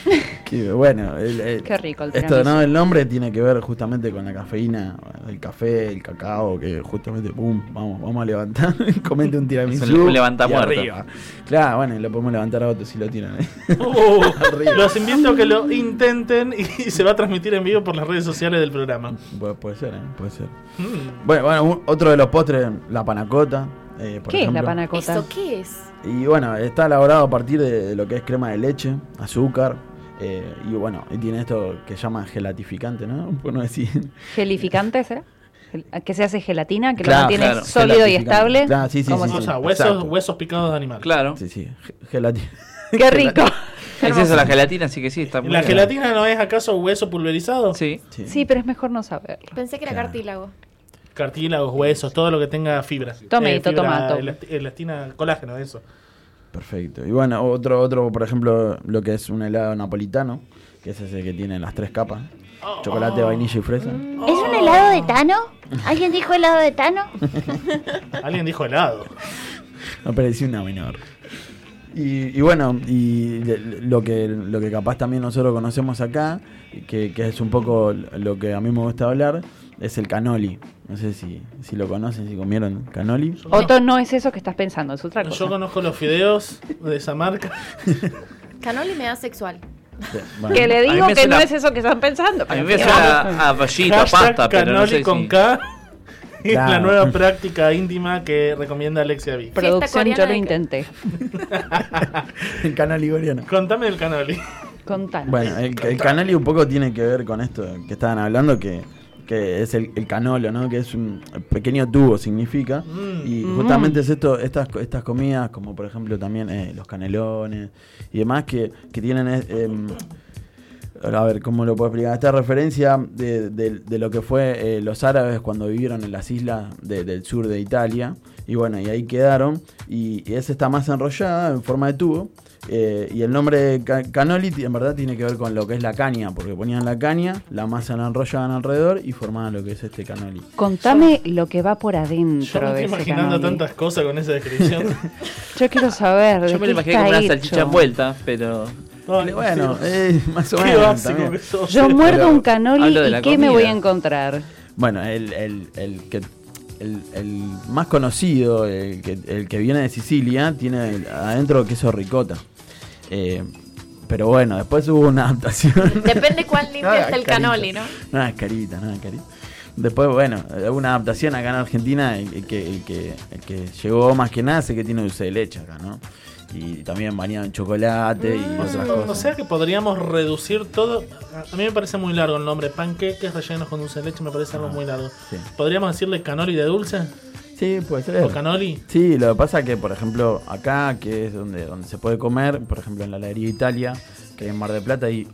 Que, bueno, el- el- Qué rico el esto no el nombre tiene que ver justamente con la cafeína, el café, el cacao, que justamente pum, vamos, vamos a levantar, comete un tiramisú. Un- y arriba. Claro, bueno, y lo podemos levantar a otros si lo tiran. ¿eh? Uh, los invito a que lo intenten y se va a transmitir en vivo por las redes sociales del programa. Puede, puede ser, ¿eh? puede ser. Mm. Bueno, bueno, un- otro de los postres, la panacota. eh, por ¿Qué es la panacota? ¿Eso qué es? Y bueno, está elaborado a partir de, de lo que es crema de leche, azúcar. Eh, y bueno, y tiene esto que llaman gelatificante, ¿no? Por no decir. ¿Gelificante será? Gel- ¿Que se hace gelatina? ¿Que Claro, lo mantiene claro. sólido y estable? Claro, sí, sí, ¿Cómo sí, O sí. sea, huesos, huesos picados de animal. Claro. Sí, sí, ge- gelatina. Qué rico. Es eso la gelatina, así que sí, está muy ¿La bien. gelatina no es acaso hueso pulverizado? Sí. Sí. Sí, pero es mejor no saberlo. Pensé que era Claro. cartílago. Cartílagos, huesos, todo lo que tenga fibra. Tomato, fibra tomato. elast- Elastina, colágeno, eso. Perfecto. Y bueno, otro, otro, por ejemplo, lo que es un helado napolitano, que es ese que tiene las tres capas. Chocolate, vainilla y fresa. ¿Es un helado de Tano? ¿Alguien dijo helado de Tano? Alguien dijo helado. Pareció una menor. Y, y bueno, y de- lo que, lo que capaz también nosotros conocemos acá, que, que es un poco lo que a mí me gusta hablar, es el canoli. No sé si, si lo conocen, si comieron canoli. Otto no es eso que estás pensando, es otra cosa. Yo conozco los fideos de esa marca. Canoli me da sexual. Bueno, Que le digo que suena- no es eso que están pensando. A mí me pero- suena a pollito, a Hashtag pasta, pero no canoli sé con si... K. Es Claro. la nueva práctica íntima que recomienda Alexia V. Producción, yo lo intenté. el canoli coreano. Contame del canoli. Contanos. Bueno, el, el canoli un poco tiene que ver con esto que estaban hablando, que, que es el, el canolo, ¿no? Que es un pequeño tubo, significa. Y Mm. justamente es esto, estas, estas comidas, como por ejemplo también eh, los canelones y demás, que, que tienen... eh, em, a ver, ¿cómo lo puedo explicar? Esta referencia de, de- de lo que fue eh, los árabes cuando vivieron en las islas de- del sur de Italia. Y bueno, y ahí quedaron. Y, y es esta masa enrollada en forma de tubo. Eh, y el nombre ca- canoli en verdad tiene que ver con lo que es la caña, porque ponían la caña, la masa la enrollaban alrededor y formaban lo que es este canoli. Contame lo que va por Yo adentro me de estoy ese imaginando canoli. tantas cosas con esa descripción. Yo quiero saber. Yo de me lo imaginé como una salchicha envuelta, pero... Bueno, eh, más o Qué menos. básico también. que sos. Yo muerdo Pero un canoli de y ¿qué me voy a encontrar? Bueno, el, el, el que el, el más conocido, el que, el que viene de Sicilia, tiene adentro queso ricota. Eh, pero bueno, después hubo una adaptación. Depende cuál limpia Ah, está el carita. canoli, ¿no? No, es carita, no es carita. Después, bueno, hubo una adaptación acá en Argentina, el, el que, el, que, el que llegó más que nada es el que tiene dulce de leche acá, ¿no? Y también bañado en chocolate y otras O cosas. sea que podríamos reducir todo. A mí me parece muy largo el nombre. Panqueques rellenos con dulce de leche me parece algo muy largo. sí. ¿Podríamos decirle canoli de dulce? Sí, puede ser. ¿O canoli? Sí, lo que pasa que, por ejemplo, acá, que es donde, donde se puede comer, por ejemplo, en la heladería Italia, que hay en Mar del Plata, hay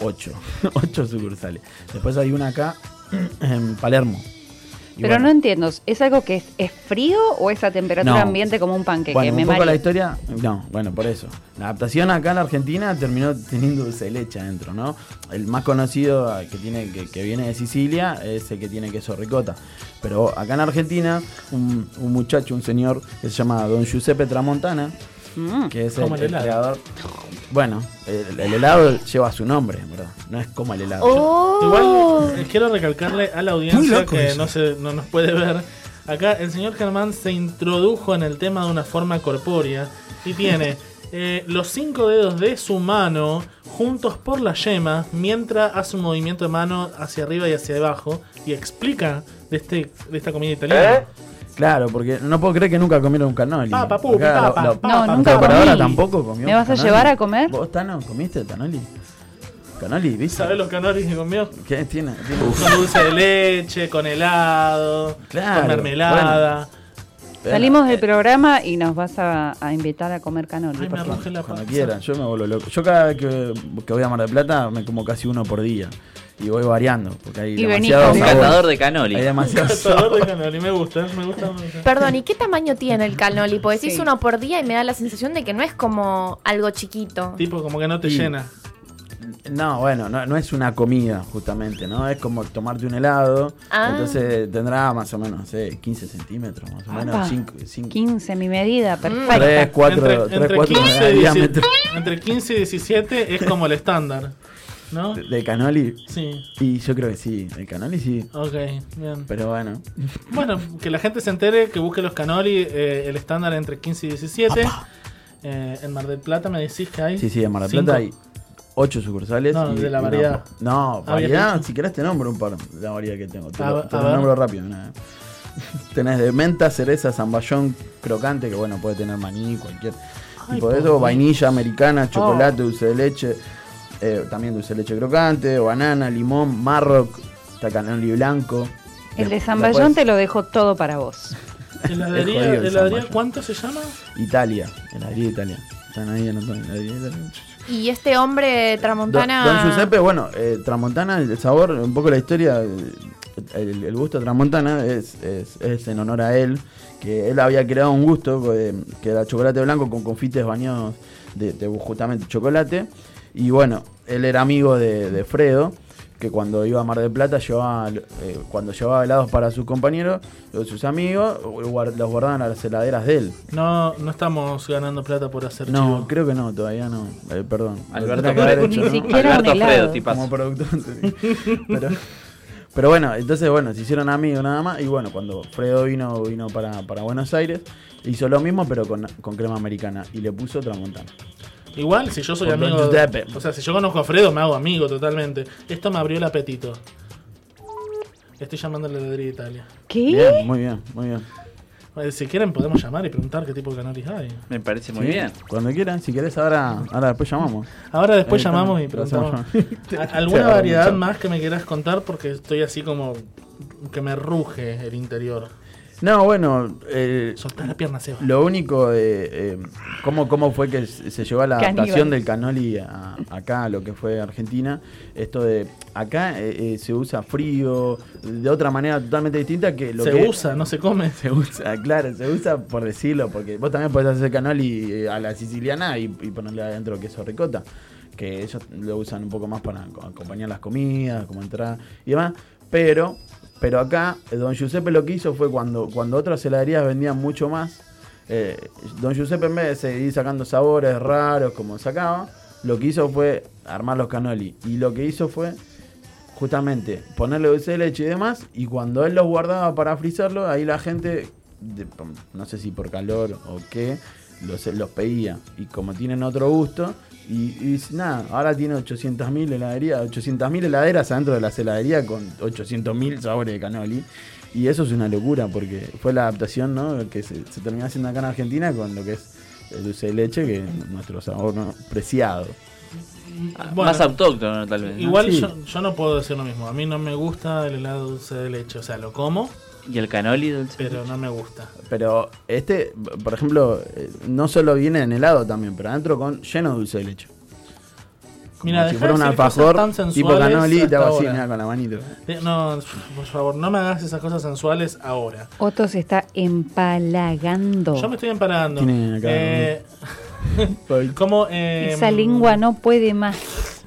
ocho, ocho sucursales. Después hay una acá en Palermo. Pero bueno, no entiendo, ¿es algo que es, es frío o es a temperatura No. ambiente como un panqueque? Bueno, Me un poco la historia, no, bueno, por eso. La adaptación acá en Argentina terminó teniendo dulce de leche adentro, ¿no? El más conocido que tiene que, que viene de Sicilia es el que tiene queso ricota. Pero acá en Argentina, un, un muchacho, un señor que se llama Don Giuseppe Tramontana, que es el, Como el el helado. creador. Bueno, el, el helado lleva su nombre, ¿verdad? No es como el helado. Oh. Igual eh, quiero recalcarle a la audiencia que eso. no, se, no nos puede ver. Acá el señor Germán se introdujo en el tema de una forma corpórea y tiene eh, los cinco dedos de su mano juntos por la yema mientras hace un movimiento de mano hacia arriba y hacia abajo y explica de, este, de esta comida italiana. Claro, porque no puedo creer que nunca comieron un canoli. Papa, pupi, Acá lo- papa, lo- papa. No, nunca la operadora comí. tampoco comió ¿Me vas a canoli. llevar a comer? ¿Vos, Tano, comiste canoli? Canoli, ¿viste? ¿Sabes los canolis que comió? ¿Qué tiene? tiene- Con dulce de leche, con helado, Claro, con mermelada. Salimos del programa y nos vas a, a invitar a comer canoli. Ay, por me favor. arrojé la Cuando panza. quieran, yo me vuelvo loco. Yo cada vez que, que voy a Mar del Plata me como casi uno por día. Y voy variando, porque hay Y venís demasiado con- sabor. Catador de canoli. Hay demasiado Catador sabor. de canoli, me gusta, me gusta. me gusta. Perdón, ¿y qué tamaño tiene el canoli? Porque decís Sí. uno por día y me da la sensación de que no es como algo chiquito. Tipo, como que no te Sí. llena. No, bueno, no, no es una comida, justamente, ¿no? Es como tomarte un helado. Ah. Entonces tendrá más o menos, no sé, 15 centímetros, más o menos. 5, 5, 15, mi medida, perfecta. 3, 4, entre, 3, entre 4 15 de y 17 diámetro. entre 15 y 17 es como el estándar. ¿No? ¿De canoli? Sí. Y yo creo que sí, el canoli sí. Ok, bien. Pero bueno. Bueno, que la gente se entere, que busque los canoli, eh, el estándar entre 15 y 17. Eh, en Mar del Plata me decís que hay. Sí, sí, en Mar del cinco. Plata hay 8 sucursales. No, y- de la variedad. no, Ah, variedad, si querés te nombro un par de la variedad que tengo. Te A lo, te a lo ver. nombro rápido. nada. Tenés de menta, cereza, zamballón, crocante, que bueno, puede tener maní, cualquier Ay, tipo de por eso, vainilla americana, chocolate, Oh. dulce de leche, eh, también dulce de leche crocante, banana, limón, marroc, tacanoli blanco. El de Después- Zamballón te lo dejo todo para vos. ¿Heladería, el heladería cuánto se llama? Italia, heladería Italia. Están ahí anotados, heladería Italia. Y este hombre Don, tramontana. Don Giuseppe, bueno, eh, Tramontana, el sabor, un poco la historia, el, el gusto de Tramontana es, es, es en honor a él, que él había creado un gusto eh, que era chocolate blanco con confites bañados de, de justamente chocolate. Y bueno, él era amigo de, de Fredo, que cuando iba a Mar del Plata llevaba, eh, cuando llevaba helados para sus compañeros, o sus amigos, los guardaban a las heladeras de él. No, no estamos ganando plata por hacer No, chivo. creo que no, todavía no. Eh, perdón. Alberto tendría que haber Fredo. hecho, Ni ¿no? siquiera Alberto un helado. Fredo, tipazo. Como productor. pero, pero bueno, entonces bueno, se hicieron amigos nada más. Y bueno, cuando Fredo vino, vino para, para Buenos Aires, hizo lo mismo pero con, con crema americana. Y le puso Tramontana. Igual, si yo soy Don amigo. O sea, si yo conozco a Fredo, me hago amigo totalmente. Esto me abrió el apetito. Estoy llamando a la heladería de Italia. ¿Qué? Bien, muy bien, muy bien. Si quieren, podemos llamar y preguntar qué tipo de canolis hay. Me parece muy Sí, bien. Cuando quieran, si querés, ahora, ahora después llamamos. Ahora después Ahí llamamos y preguntamos. llamar. ¿A- ¿Alguna variedad más que me quieras contar? Porque estoy así como que me ruge el interior. No, bueno. Eh, Soltá la pierna, Seba. Lo único de. eh, ¿cómo, ¿Cómo fue que se se llevó a la Caníbal. adaptación del canoli a- acá, a lo que fue Argentina? Esto de. Acá eh, eh, se usa frío, de otra manera totalmente distinta que lo Se que. usa, no se come. Se usa, claro, se usa por decirlo, porque vos también podés hacer canoli eh, a la siciliana y, y ponerle adentro queso ricota, que ellos lo usan un poco más para co- acompañar las comidas, como entrada y demás, pero pero acá eh, Don Giuseppe lo que hizo fue cuando, cuando otras heladerías vendían mucho más, eh, Don Giuseppe en vez de seguir sacando sabores raros como sacaba, lo que hizo fue armar los canoli y lo que hizo fue justamente ponerle dulce de leche y demás, y cuando él los guardaba para frizarlo, ahí la gente, no sé si por calor o qué, los, los pedía. Y como tienen otro gusto, y, y dice, nada, ahora tiene 800.000 heladerías, 800.000 heladeras adentro de las heladerías con 800.000 sabores de canoli. Y eso es una locura porque fue la adaptación ¿no? que se, se terminó haciendo acá en Argentina con lo que es el dulce de leche, que es nuestro sabor ¿no? preciado. Bueno, Más autóctono, tal vez. ¿no? Igual Sí. yo, yo no puedo decir lo mismo. A mí no me gusta el helado dulce de leche. O sea, lo como, ¿Y el canoli dulce? pero no me gusta. Pero este, por ejemplo, eh, no solo viene en helado también, pero adentro con lleno de dulce de leche. Como Mira, si fuera un de cosas alfajor tan tipo canoli y te hago así, mira, con la manito. Eh, No, por favor, no me hagas esas cosas sensuales ahora. Otto se está empalagando. Yo me estoy. Tiene acá, Eh, como eh, Esa lengua no puede más.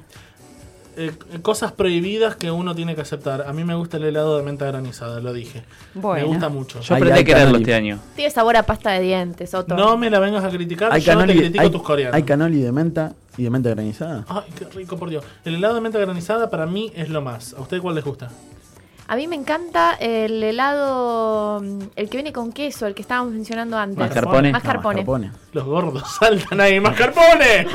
Eh, cosas prohibidas que uno tiene que aceptar. A mí me gusta el helado de menta granizada, lo dije. Bueno. Me gusta mucho. Yo aprendí a quererlo este año. Tiene sabor a pasta de dientes, Otto. No me la vengas a criticar, Hay yo te critico hay, tus coreanos. hay canoli de menta y de menta granizada. Ay, qué rico, por Dios. El helado de menta granizada para mí es lo más. ¿A usted cuál les gusta? A mí me encanta el helado, mm, el que viene con queso, el que estábamos mencionando antes. Mascarpone. Mascarpone. Los gordos saltan ahí, mascarpone.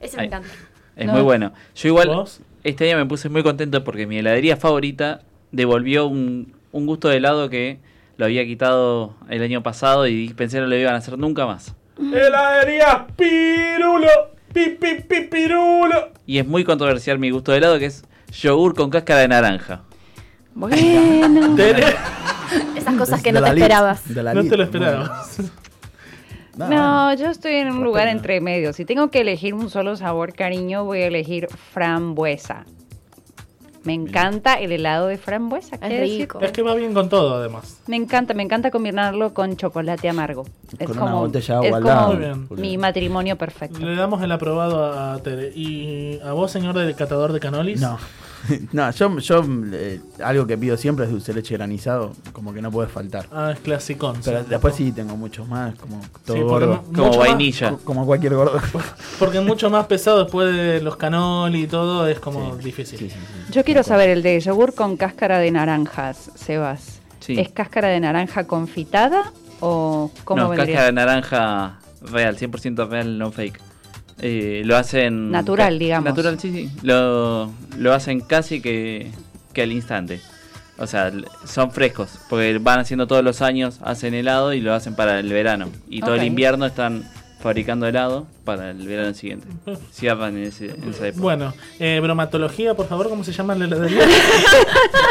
Ese me encanta. Es No. muy bueno. Yo igual, ¿Vos? este año me puse muy contento porque mi heladería favorita devolvió un, un gusto de helado que lo había quitado el año pasado y pensé que no lo iban a hacer nunca más. Heladería Pirulo. Pi, pi, pi, pirulo. Y es muy controversial mi gusto de helado que es yogur con cáscara de naranja. Bueno. Esas cosas que no te esperabas. No te lo bueno. esperabas. No, yo estoy en un lugar entre medio. Si tengo que elegir un solo sabor, cariño, voy a elegir frambuesa. Me encanta el helado de frambuesa. ¿qué Es decir? rico. Es que va bien con todo, además. Me encanta, me encanta combinarlo con chocolate amargo. Es Con una como, botella de es agua al como bien. mi matrimonio perfecto. Le damos el aprobado a, a Tere. ¿Y a vos, señor del catador de canolis? No. No, yo, yo eh, algo que pido siempre es dulce de leche granizado, como que no puede faltar. Ah, es clasicón. Pero sí. después sí tengo muchos más, como todo Sí, gordo. Como más- vainilla. Co- Como cualquier gordo. Porque mucho más pesado después de los canoli y todo es como difícil. Yo quiero saber el de yogur con cáscara de naranjas, Sebas. Sí. ¿Es cáscara de naranja confitada o cómo no, vendría? cáscara de naranja real, 100% real, no fake. Eh, lo hacen... Natural, digamos. Natural, sí, sí. Lo, lo hacen casi que, que al instante. O sea, son frescos, porque van haciendo todos los años, hacen helado y lo hacen para el verano. Y todo el invierno están fabricando helado para el verano siguiente. Cierran en, ese, en esa época. Bueno, eh, bromatología, por favor, ¿cómo se llama la heladería?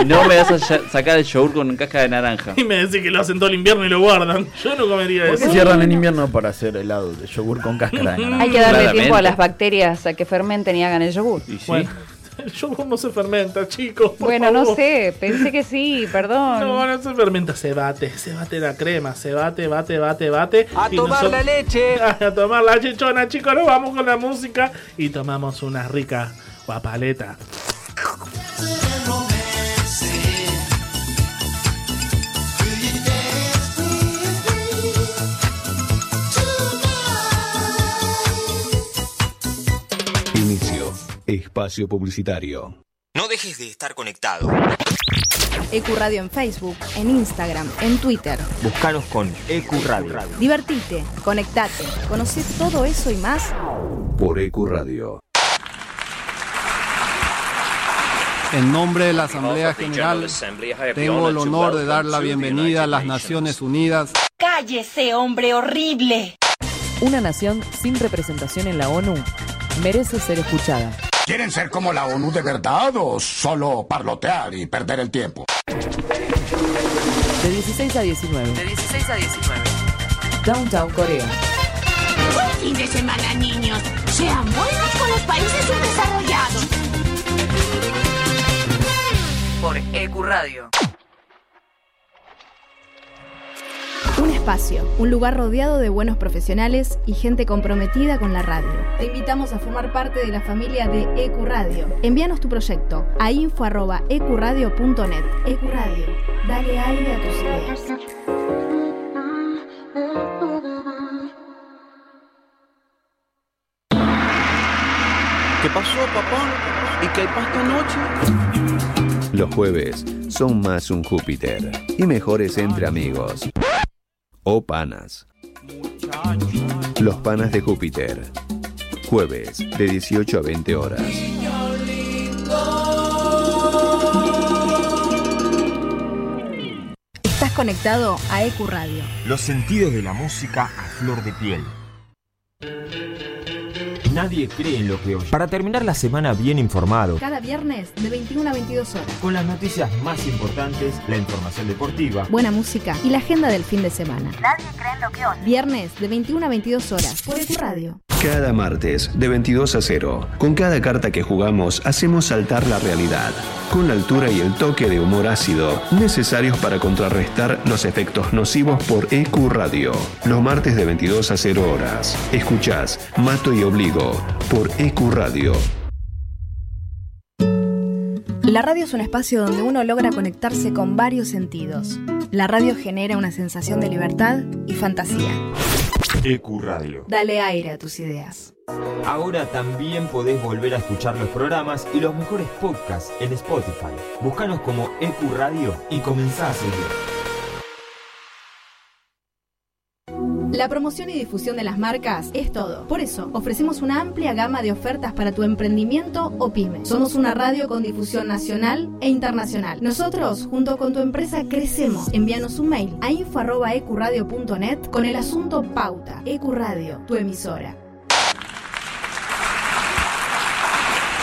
No me vas a sacar el yogur con cáscara de naranja. y me decís que lo hacen todo el invierno y lo guardan. Yo no comería ¿Por eso. qué cierran en invierno para hacer helado de yogur con cáscara de naranja? Hay que darle Claramente. tiempo a las bacterias a que fermenten y hagan el yogur. Y sí. Bueno, el yogur no se fermenta, chicos. por Bueno, no sé, pensé que sí, perdón. No, no se fermenta, se bate, se bate la crema, se bate, bate, bate, bate. A y tomar la leche. A tomar la chichona, chicos, nos vamos con la música y tomamos una rica guapaleta. Espacio publicitario. No dejes de estar conectado. Ecuradio en Facebook, en Instagram, en Twitter. Búscanos con EcuRadio. Divertite, conectate, conoce todo eso y más Por EQ Radio. En nombre de la Asamblea General, tengo el honor de dar la bienvenida a las Naciones Unidas. ¡Cállese, hombre horrible! Una nación sin representación en la ONU merece ser escuchada. ¿Quieren ser como la ONU de verdad o solo parlotear y perder el tiempo? De 16 a 19. De 16 a 19. Downtown Corea. Buen fin de semana, niños. Sean buenos con los países subdesarrollados. Por Ecuradio. Un espacio, un lugar rodeado de buenos profesionales y gente comprometida con la radio. Te invitamos a formar parte de la familia de Ecuradio. Envíanos tu proyecto a info@ecuradio.net. Ecuradio, dale aire a tus ideas. ¿Qué pasó, papá? ¿Y qué hay para esta noche? Los jueves son más un Júpiter y mejores entre amigos. O panas. Los panas de Júpiter. Jueves de 18 a 20 horas. Estás conectado a EQ Radio. Los sentidos de la música a flor de piel. Nadie cree en lo que oye. Para terminar la semana bien informado, Cada viernes de 21 a 22 horas. con las noticias más importantes, la información deportiva, Buena música y la agenda del fin de semana. Nadie cree en lo que oye. Viernes de 21 a 22 horas por EQ Radio. Cada martes de 22 a 0. Con cada carta que jugamos hacemos saltar la realidad. Con la altura y el toque de humor ácido necesarios para contrarrestar los efectos nocivos por EQ Radio. Los martes de 22 a 0 horas. Escuchás Mato y Obligo por EQ Radio. La radio es un espacio donde uno logra conectarse con varios sentidos. La radio genera una sensación de libertad y fantasía. EQ Radio. Dale aire a tus ideas. Ahora también podés volver a escuchar los programas y los mejores podcasts en Spotify. Búscanos como EQ Radio y comenzá a seguir. La promoción y difusión de las marcas es todo. Por eso, ofrecemos una amplia gama de ofertas para tu emprendimiento o pyme. Somos una radio con difusión nacional e internacional. Nosotros, junto con tu empresa, crecemos. Envíanos un mail a info.ecuradio.net con el asunto Pauta. Ecuradio, tu emisora.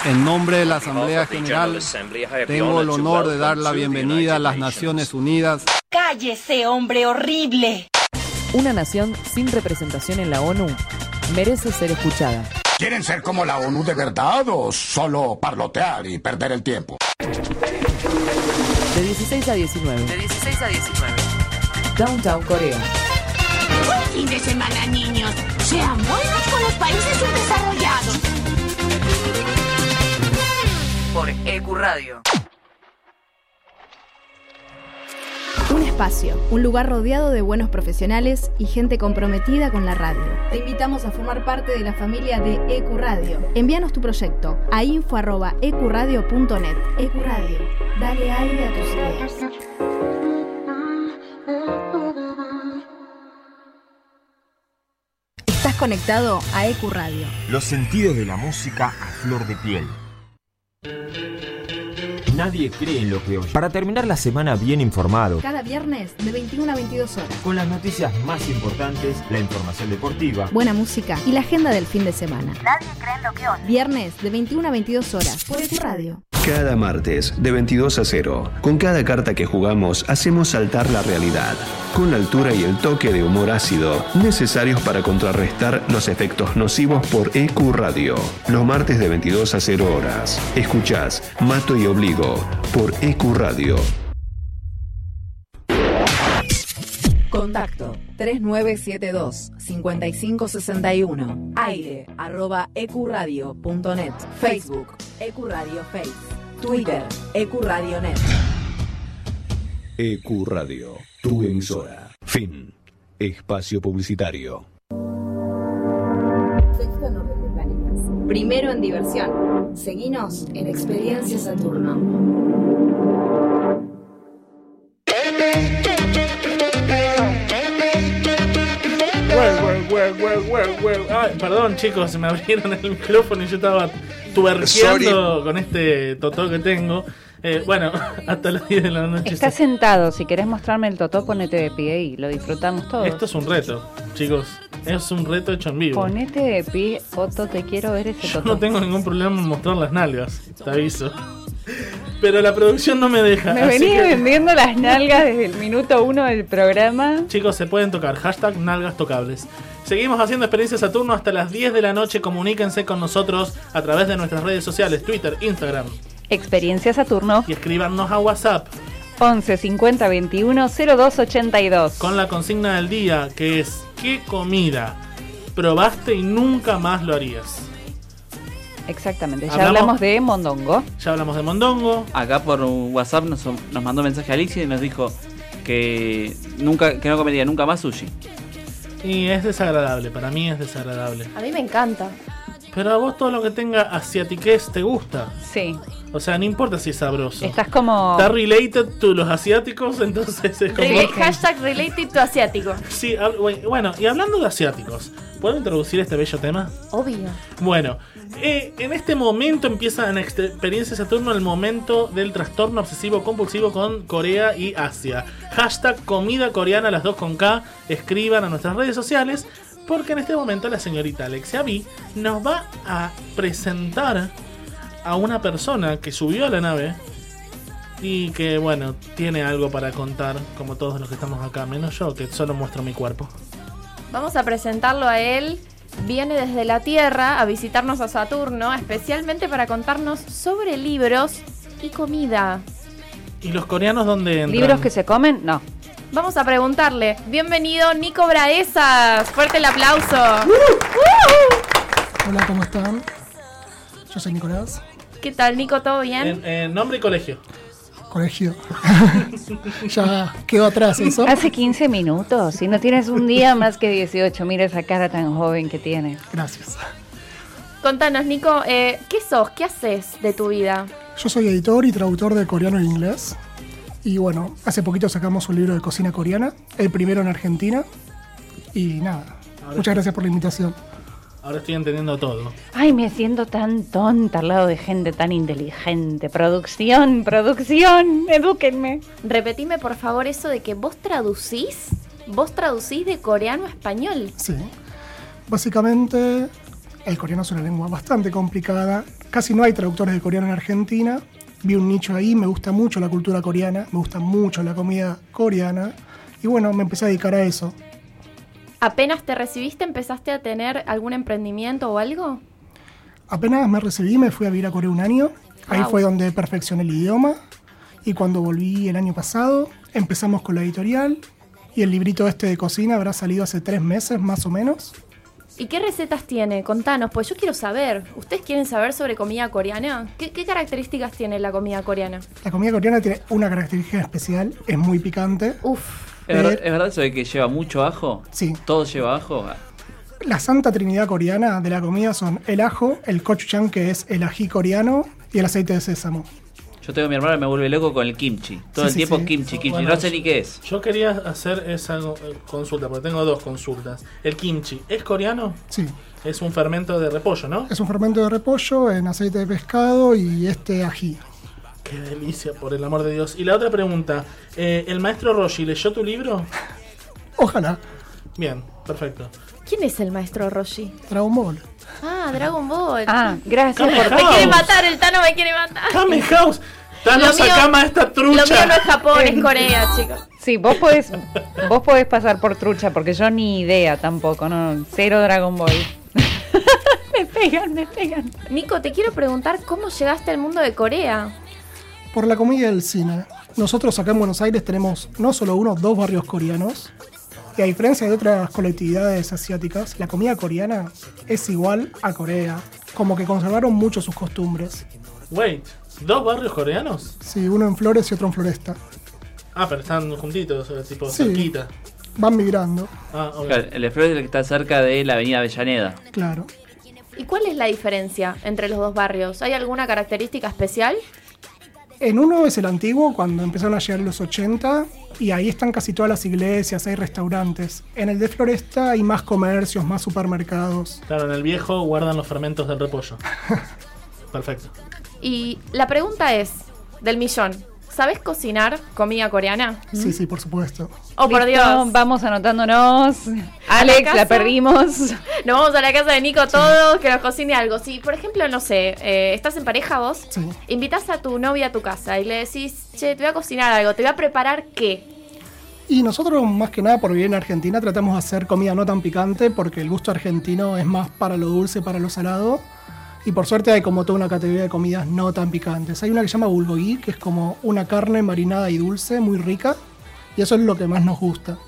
En nombre de la Asamblea General, tengo el honor de dar la bienvenida a las Naciones Unidas. ¡Cállese, hombre horrible! Una nación sin representación en la ONU merece ser escuchada. ¿Quieren ser como la ONU de verdad o solo parlotear y perder el tiempo? De 16 a 19. De 16 a 19. Downtown Corea. Buen fin de semana, niños. Sean buenos con los países subdesarrollados. Por EQ Radio. Espacio, un lugar rodeado de buenos profesionales y gente comprometida con la radio. Te invitamos a formar parte de la familia de EQ Radio. Envíanos tu proyecto a info.ecuradio.net. EQ Radio, dale aire a tus ideas. Estás conectado a EQ Radio. Los sentidos de la música a flor de piel. Nadie cree en lo que oye. Para terminar la semana bien informado, Cada viernes de 21 a 22 horas. con las noticias más importantes, la información deportiva, Buena música y la agenda del fin de semana. Nadie cree en lo que oye. Viernes de 21 a 22 horas por EQ Radio. Cada martes de 22 a 0. Con cada carta que jugamos hacemos saltar la realidad. Con la altura y el toque de humor ácido necesarios para contrarrestar los efectos nocivos por EQ Radio. Los martes de 22 a 0 horas. Escuchás Mato y Obligo por EQ Radio. Contacto 3972 5561. Aire arroba ecuradio.net. Facebook Ecuradio Face. Twitter Ecuradio.net. EQ Radio, tu emisora. Fin. Espacio publicitario. Primero en diversión. Seguinos en Experiencia Saturno. Well, well, well, well, well, well. Ay, perdón, chicos, se me abrieron el micrófono y yo estaba tuberqueando con este totó que tengo. Eh, bueno, hasta las 10 de la noche. Está sentado, si querés mostrarme el totó, ponete de pie y lo disfrutamos todos. Esto es un reto, chicos. Es un reto hecho en vivo. Ponete de pie, Otto, te quiero ver ese Yo totó. no tengo ningún problema en mostrar las nalgas, te aviso. Pero la producción no me deja. Me que- vendiendo las nalgas desde el minuto uno del programa. Chicos, se pueden tocar. Hashtag nalgas tocables. Seguimos haciendo experiencia Saturno hasta las 10 de la noche. Comuníquense con nosotros a través de nuestras redes sociales, Twitter, Instagram. Experiencia Saturno. Y escríbanos a WhatsApp 11 50 21 02 82. con la consigna del día, que es ¿qué comida probaste y nunca más lo harías? Exactamente, ya Hablamos- hablamos de mondongo. Ya hablamos de mondongo. Acá por WhatsApp nos, nos mandó un mensaje Alicia y nos dijo que nunca que no comería nunca más sushi. Y es desagradable, para mí es desagradable. A mí me encanta. Pero a vos todo lo que tenga asiatiquez te gusta. Sí. O sea, no importa si es sabroso. Estás como. Está related to los asiáticos, entonces es como... Hashtag related to asiático. Sí, bueno, y hablando de asiáticos, ¿puedo introducir este bello tema? Obvio. Bueno, eh, en este momento empieza en Experiencia Saturno el momento del trastorno obsesivo compulsivo con Corea y Asia. Hashtag comida coreana, las dos con K, escriban a nuestras redes sociales, porque en este momento la señorita Alexia B nos va a presentar a una persona que subió a la nave y que, bueno, tiene algo para contar, como todos los que estamos acá, menos yo, que solo muestro mi cuerpo. Vamos a presentarlo a él. Viene desde la Tierra a visitarnos a Saturno, especialmente para contarnos sobre libros y comida. ¿Y los coreanos dónde entran? ¿Libros que se comen? No. Vamos a preguntarle. Bienvenido, Nico Braesas. Fuerte el aplauso. Hola, ¿cómo están? Yo soy Nicolás, ¿Qué tal, Nico? ¿Todo bien? En, en nombre y colegio. colegio. ya quedó atrás eso. Hace 15 minutos y no tienes un día más que 18. Mira esa cara tan joven que tienes. Gracias. Contanos, Nico, eh, ¿qué sos? ¿Qué haces de tu vida? Yo soy editor y traductor de coreano e inglés. Y bueno, hace poquito sacamos un libro de cocina coreana, el primero en Argentina. Y nada, muchas gracias por la invitación. Ahora estoy entendiendo todo. Ay, me siento tan tonta al lado de gente tan inteligente. Producción, producción, edúquenme. Repetime, por favor, eso de que vos traducís. Vos traducís de coreano a español. Sí. Básicamente, el coreano es una lengua bastante complicada. Casi no hay traductores de coreano en Argentina. Vi un nicho ahí, me gusta mucho la cultura coreana, me gusta mucho la comida coreana. Y bueno, me empecé a dedicar a eso. ¿Apenas te recibiste, empezaste a tener algún emprendimiento o algo? Apenas me recibí, me fui a vivir a Corea un año. Ahí Wow. fue donde perfeccioné el idioma. Y cuando volví el año pasado, empezamos con la editorial. Y el librito este de cocina habrá salido hace tres meses más o menos. ¿Y qué recetas tiene? Contanos, pues yo quiero saber. ¿Ustedes quieren saber sobre comida coreana? ¿Qué, qué características tiene la comida coreana? La comida coreana tiene una característica especial, es muy picante. Uf. ¿Es verdad, es verdad eso de que lleva mucho ajo? Sí. ¿Todo lleva ajo? La santa trinidad coreana de la comida son el ajo, el gochujang, que es el ají coreano, y el aceite de sésamo. Yo tengo a mi hermana que me vuelve loco con el kimchi. Todo Sí, el sí, tiempo sí. kimchi, kimchi. Bueno, no sé ni qué es. Yo quería hacer esa eh, consulta, porque tengo dos consultas. El kimchi, ¿es coreano? Sí. Es un fermento de repollo, ¿no? Es un fermento de repollo en aceite de pescado y este ají. Qué delicia, por el amor de Dios. Y la otra pregunta, eh, ¿el maestro Roshi leyó tu libro? Ojalá. Bien, perfecto. ¿Quién es el maestro Roshi? Dragon Ball. Ah, Dragon Ball. Ah, gracias por- Me quiere matar, el Tano me quiere matar. Kame House. Thanos Lo mío- sacama esta trucha. Lo mío no es Japón, es Corea, chicos. Sí, vos podés, vos podés pasar por trucha, porque yo ni idea tampoco, no, cero Dragon Ball. me pegan, me pegan. Nico, te quiero preguntar cómo llegaste al mundo de Corea. Por la comida y el cine. Nosotros acá en Buenos Aires tenemos no solo uno, dos barrios coreanos. Y a diferencia de otras colectividades asiáticas, la comida coreana es igual a Corea. Como que conservaron mucho sus costumbres. Wait, ¿dos barrios coreanos? Sí, uno en Flores y otro en Floresta. Ah, pero están juntitos, tipo Sí. cerquita. Van migrando, Ah, ok. Claro, el de Flores es el que está cerca de la avenida Avellaneda. claro. ¿Y cuál es la diferencia entre los dos barrios? ¿Hay alguna característica especial? En uno es el antiguo, cuando empezaron a llegar los 80, y ahí están casi todas las iglesias, hay restaurantes. En el de Floresta hay más comercios, más supermercados. Claro, en el viejo guardan los fermentos del repollo. Perfecto. Y la pregunta es, del millón, ¿sabes cocinar comida coreana? Sí, sí, por supuesto. Oh, por Listo, Dios. Vamos anotándonos. Alex, la, casa? perdimos. Nos vamos a la casa de Nico todos, que nos cocine algo. Si, por ejemplo, no sé, eh, estás en pareja vos, Sí. invitas a tu novia a tu casa y le decís, che, te voy a cocinar algo, te voy a preparar qué. Y nosotros, más que nada por vivir en Argentina, tratamos de hacer comida no tan picante porque el gusto argentino es más para lo dulce, para lo salado. Y por suerte hay como toda una categoría de comidas no tan picantes. Hay una que se llama bulgogi, que es como una carne marinada y dulce, muy rica. Y eso es lo que más nos gusta.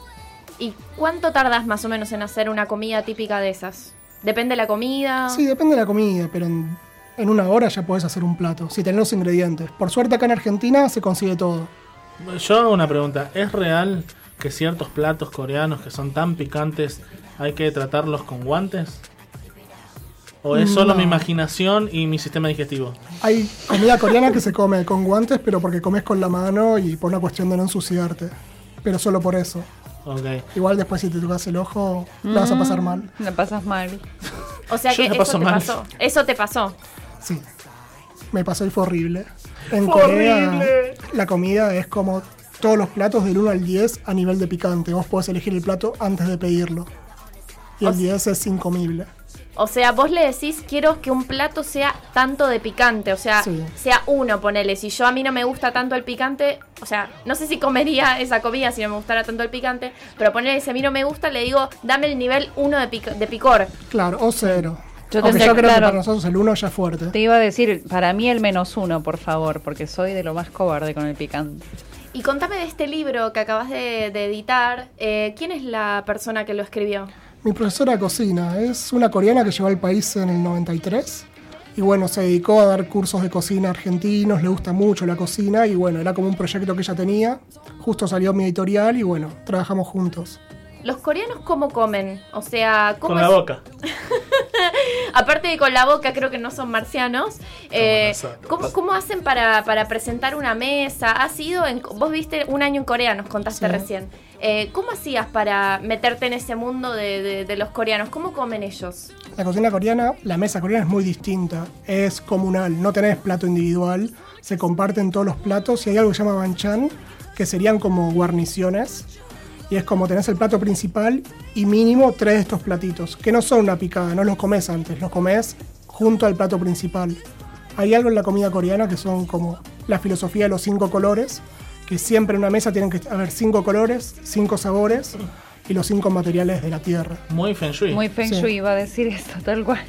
¿Y cuánto tardas más o menos en hacer una comida típica de esas? ¿Depende de la comida? Sí, depende de la comida, pero en, en una hora ya puedes hacer un plato, si tenés los ingredientes. Por suerte acá en Argentina se consigue todo. Yo hago una pregunta. ¿Es real que ciertos platos coreanos que son tan picantes hay que tratarlos con guantes? ¿O es solo No. mi imaginación y mi sistema digestivo? Hay comida coreana que se come con guantes, pero porque comes con la mano y por una cuestión de no ensuciarte. Pero solo por eso. Ok. Igual después si te tocas el ojo, la vas a pasar mal. Mm, La pasas mal. O sea que eso paso te mal. pasó. Eso te pasó. Sí. Me pasó y fue horrible. En Fue Corea, horrible. la comida es como todos los platos del 1 al 10 a nivel de picante. Vos podés elegir el plato antes de pedirlo. Y el 10 es incomible. O sea, vos le decís, quiero que un plato sea tanto de picante. O sea, Sí. sea uno, ponele. Si yo a mí no me gusta tanto el picante, o sea, no sé si comería esa comida si no me gustara tanto el picante. Pero ponele, si a mí no me gusta, le digo, dame el nivel 1 de, pic- de picor. Claro, o cero. Yo tendría- yo creo que para nosotros el 1 ya es fuerte. Te iba a decir, para mí el menos uno, por favor, porque soy de lo más cobarde con el picante. Y contame de este libro que acabas de, de editar. eh, ¿Quién es la persona que lo escribió? Mi profesora de cocina es una coreana que llegó al país en el 93. Y bueno, se dedicó a dar cursos de cocina argentinos, le gusta mucho la cocina y bueno, era como un proyecto que ella tenía. Justo salió mi editorial y bueno, trabajamos juntos. ¿Los coreanos cómo comen? O sea, ¿cómo Con la es- boca. Aparte de con la boca, creo que no son marcianos. Eh, exacto. ¿cómo, cómo hacen para, para presentar una mesa? ¿Has ido en, vos viste un año en Corea, nos contaste Sí. recién. Eh, ¿Cómo hacías para meterte en ese mundo de, de- de los coreanos? ¿Cómo comen ellos? La cocina coreana, la mesa coreana es muy distinta, es comunal, no tenés plato individual, se comparten todos los platos y hay algo que se llama banchan, que serían como guarniciones. Y es como tenés el plato principal y mínimo tres de estos platitos, que no son una picada, no los comes antes, los comes junto al plato principal. Hay algo en la comida coreana que son como la filosofía de los cinco colores, que siempre en una mesa tienen que haber cinco colores, cinco sabores y los cinco materiales de la tierra. Muy feng shui. Muy feng Sí. shui iba a decir esto, tal cual.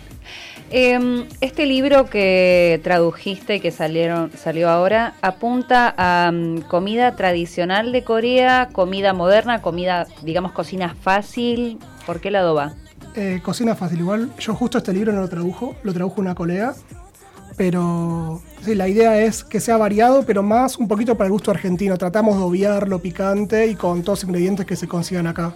Em, este libro que tradujiste y que salieron, salió ahora apunta a mm, comida tradicional de Corea, comida moderna, comida, digamos, cocina fácil. ¿Por qué lado va? Eh, cocina fácil, igual yo justo este libro no lo tradujo, lo tradujo una colega, pero sí, la idea es que sea variado, pero más un poquito para el gusto argentino. Tratamos de obviar lo picante y con todos los ingredientes que se consigan acá.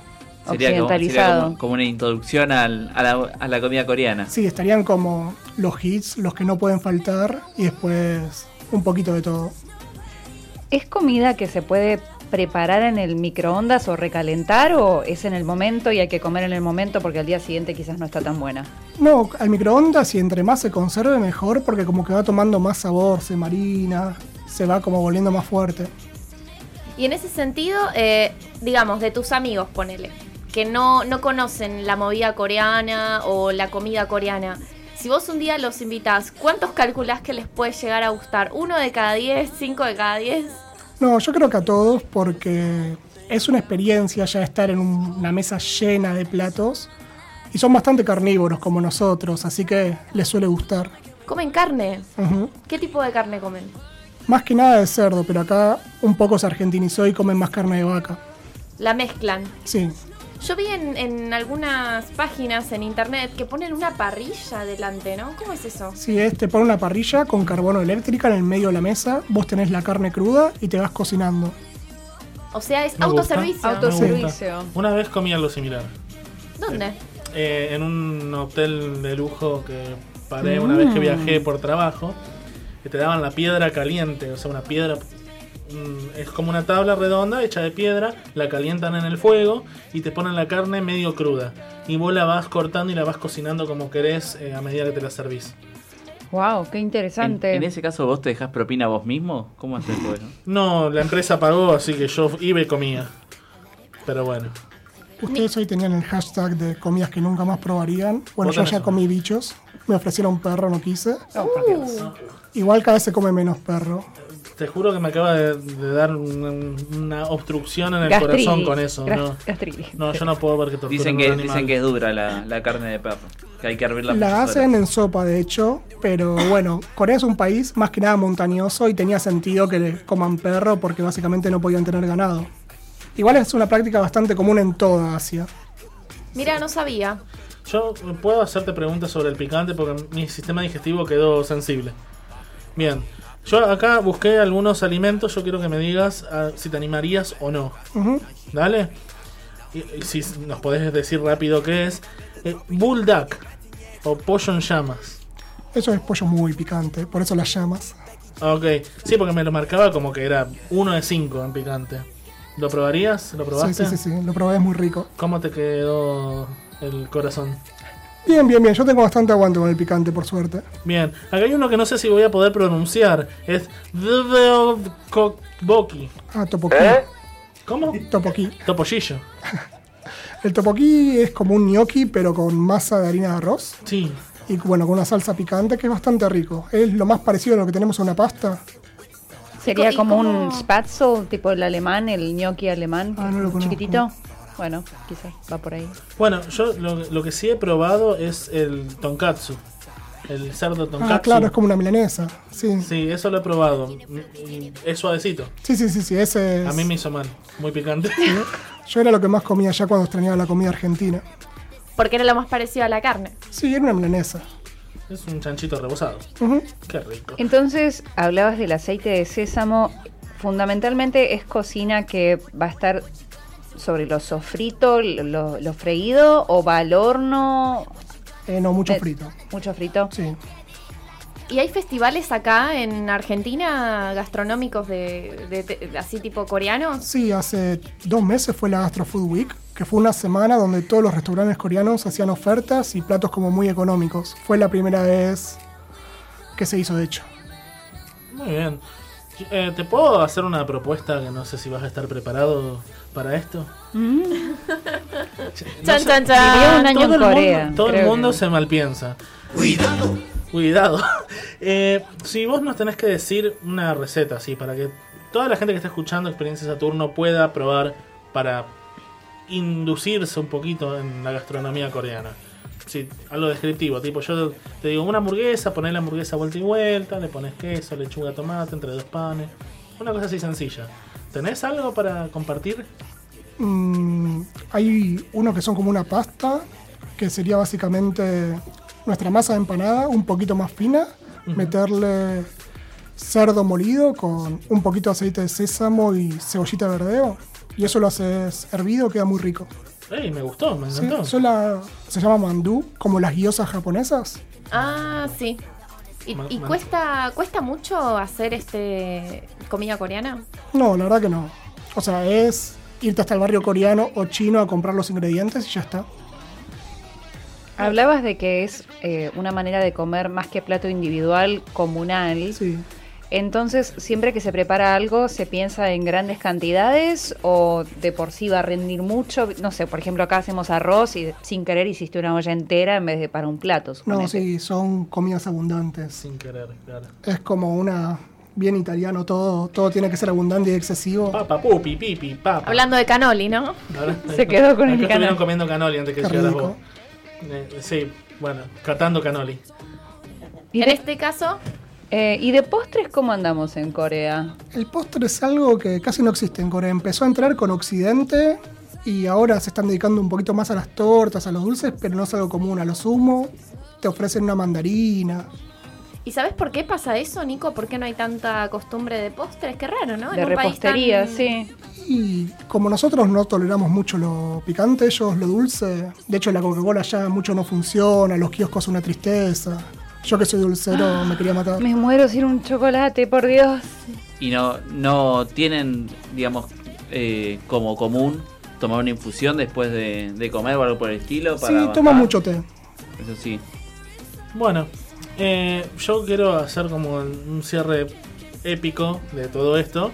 Sería, como, sería como, como una introducción al- a, la, a la comida coreana. Sí, estarían como los hits, los que no pueden faltar, y después un poquito de todo. ¿Es comida que se puede preparar en el microondas o recalentar o es en el momento y hay que comer en el momento porque al día siguiente quizás no está tan buena? No, al microondas y entre más se conserve mejor porque como que va tomando más sabor, se marina, se va como volviendo más fuerte. Y en ese sentido, eh, digamos, de tus amigos, ponele, que no, no conocen la movida coreana o la comida coreana. Si vos un día los invitás, ¿cuántos calculás que les puede llegar a gustar? ¿Uno de cada diez? ¿Cinco de cada diez? No, yo creo que a todos porque es una experiencia ya estar en un- una mesa llena de platos y son bastante carnívoros como nosotros, así que les suele gustar. ¿Comen carne? ¿Qué tipo de carne comen? Más que nada de cerdo, pero acá un poco se argentinizó y comen más carne de vaca. La mezclan. Sí, Yo vi en, en algunas páginas en internet que ponen una parrilla delante, ¿no? ¿Cómo es eso? sí, es te pone una parrilla con carbono eléctrica en el medio de la mesa, vos tenés la carne cruda y te vas cocinando. O sea, es Me gusta, autoservicio. gusta. Una vez comí algo similar. ¿Dónde? Eh, en un hotel de lujo que paré una vez que Mm. viajé por trabajo, que te daban la piedra caliente, o sea, una piedra es como una tabla redonda hecha de piedra, la calientan en el fuego y te ponen la carne medio cruda. Y vos la vas cortando y la vas cocinando como querés eh, a medida que te la servís. Wow, qué En, interesante. en ese caso, ¿vos te dejás propina vos mismo? ¿Cómo haces eso? No, la empresa pagó, así que yo iba y comía. Pero bueno. Ustedes hoy tenían el hashtag de comidas que nunca más probarían. Bueno, yo ya comí bichos. Me ofrecieron perro, no quise. Oh, por Dios. Igual cada vez se come menos perro. Te juro que me acaba de, de dar un- una obstrucción en el Gastritis. corazón con eso. Gas- No, gastritis. no, yo no puedo ver que torturen Dicen un que, animal. dicen que es dura la, la carne de perro. Que hay que hervirla La muchas hacen horas. en sopa, de hecho, pero bueno, Corea es un país más que nada montañoso y tenía sentido que le coman perro porque básicamente no podían tener ganado. Igual es una práctica bastante común en toda Asia. Mira, no sabía. Yo puedo hacerte preguntas sobre el picante porque mi sistema digestivo quedó sensible. Bien, yo acá busqué algunos alimentos, yo quiero que me digas ah, si te animarías o no. Ujú. ¿Dale? Y, y si nos podés decir rápido qué es. Eh, bulldog. o pollo en llamas? Eso es pollo muy picante, por eso las llamas. Ah, Ok, sí, porque me lo marcaba como que era uno de cinco en picante. ¿Lo probarías? ¿Lo Sí, probaste? sí, sí, sí, lo probé, es muy rico. ¿Cómo te quedó el corazón? Bien, bien, bien. Yo tengo bastante aguante con el picante, por suerte. Bien, acá hay uno que no sé si voy a poder pronunciar. Es Kokboki. Ah, topoquí. ¿Cómo? Topoquí. Topollillo. El topoquí es como un gnocchi, pero con masa de harina de arroz. Sí. Y bueno, con una salsa picante que es bastante rico. Es lo más parecido a lo que tenemos a una pasta. Sería ¿Y como un spatzel, tipo el alemán, el gnocchi alemán, Ah, no lo conozco. chiquitito. Bueno, quizás va por ahí. Bueno, yo lo, lo que sí he probado es el tonkatsu. El cerdo tonkatsu. Ah, claro, es como una milanesa. Sí, Sí, eso lo he probado. Es suavecito. sí, sí, sí, sí, ese es... A mí me hizo mal. Muy picante. Yo era lo que más comía ya cuando extrañaba la comida argentina. Porque era lo más parecido a la carne. Sí, era una milanesa. Es un chanchito rebozado. Qué rico. Entonces, hablabas del aceite de sésamo. Fundamentalmente es cocina que va a estar sobre lo sofrito, lo, lo freído, o va al horno. Eh, no, mucho Eh, frito. Mucho frito. Sí. ¿Y hay festivales acá en Argentina gastronómicos de, de- de- así tipo coreanos? Sí, hace dos meses fue la Gastro Food Week, que fue una semana donde todos los restaurantes coreanos hacían ofertas y platos como muy económicos. Fue la primera vez que se hizo, de hecho. Muy bien. Eh, ¿Te puedo hacer una propuesta que no sé si vas a estar preparado para esto? Chan, sé, chan, chan. Un año todo en el Corea, Mundo, todo el creo mundo que- se malpiensa. Cuidado. Cuidado. Eh, si vos nos tenés que decir una receta, así, para que toda la gente que está escuchando Experiencia Saturno pueda probar para inducirse un poquito en la gastronomía coreana. Sí, algo descriptivo, tipo yo te digo una hamburguesa, pones la hamburguesa vuelta y vuelta, le pones queso, lechuga, tomate, entre dos panes. Una cosa así sencilla. ¿Tenés algo para compartir? Mm, hay uno que son como una pasta, que sería básicamente nuestra masa de empanada, un poquito más fina, meterle cerdo molido con un poquito de aceite de sésamo y cebollita de verdeo. Y eso lo haces hervido, queda muy rico. ¡Ey, me gustó, me Sí, encantó! se llama mandú, como las guiosas japonesas. Ah, sí. ¿Y, cuesta cuesta mucho hacer este comida coreana? No, la verdad que no. O sea, es irte hasta el barrio coreano o chino a comprar los ingredientes y ya está. Hablabas de que es eh, una manera de comer más que plato individual, comunal. Sí. Entonces, siempre que se prepara algo, ¿se piensa en grandes cantidades o de por sí va a rendir mucho? No sé, por ejemplo, acá hacemos arroz y sin querer hiciste una olla entera en vez de para un plato. No, sí, son comidas abundantes. Sin querer, claro. Es como una bien italiano, todo, todo tiene que ser abundante y excesivo. Papa, pupi, pipi, papa. Hablando de canoli, ¿no? Se quedó con el Acá estuvieron canoli. comiendo canoli antes que rico. vos. Eh, sí, bueno, catando canoli. ¿Y En este caso, eh, ¿Y de postres cómo andamos en Corea? El postre es algo que casi no existe en Corea. Empezó a entrar con Occidente y ahora se están dedicando un poquito más a las tortas, a los dulces, pero no es algo común. A lo sumo te ofrecen una mandarina. ¿y sabes por qué pasa eso, Nico? ¿Por qué no hay tanta costumbre de postres? Qué raro, ¿no? En de un país repostería, tan- sí. Y como nosotros no toleramos mucho lo picante, ellos lo dulce. De hecho, la Coca-Cola ya mucho no funciona, los kioscos una tristeza. Yo que soy dulcero me quería matar. Me muero sin un chocolate, por Dios. Y no, no tienen, digamos, eh, como común tomar una infusión después de, de comer o algo por el estilo. Para Sí, toma mucho té. Eso sí. Bueno, eh, yo quiero hacer como un cierre épico de todo esto.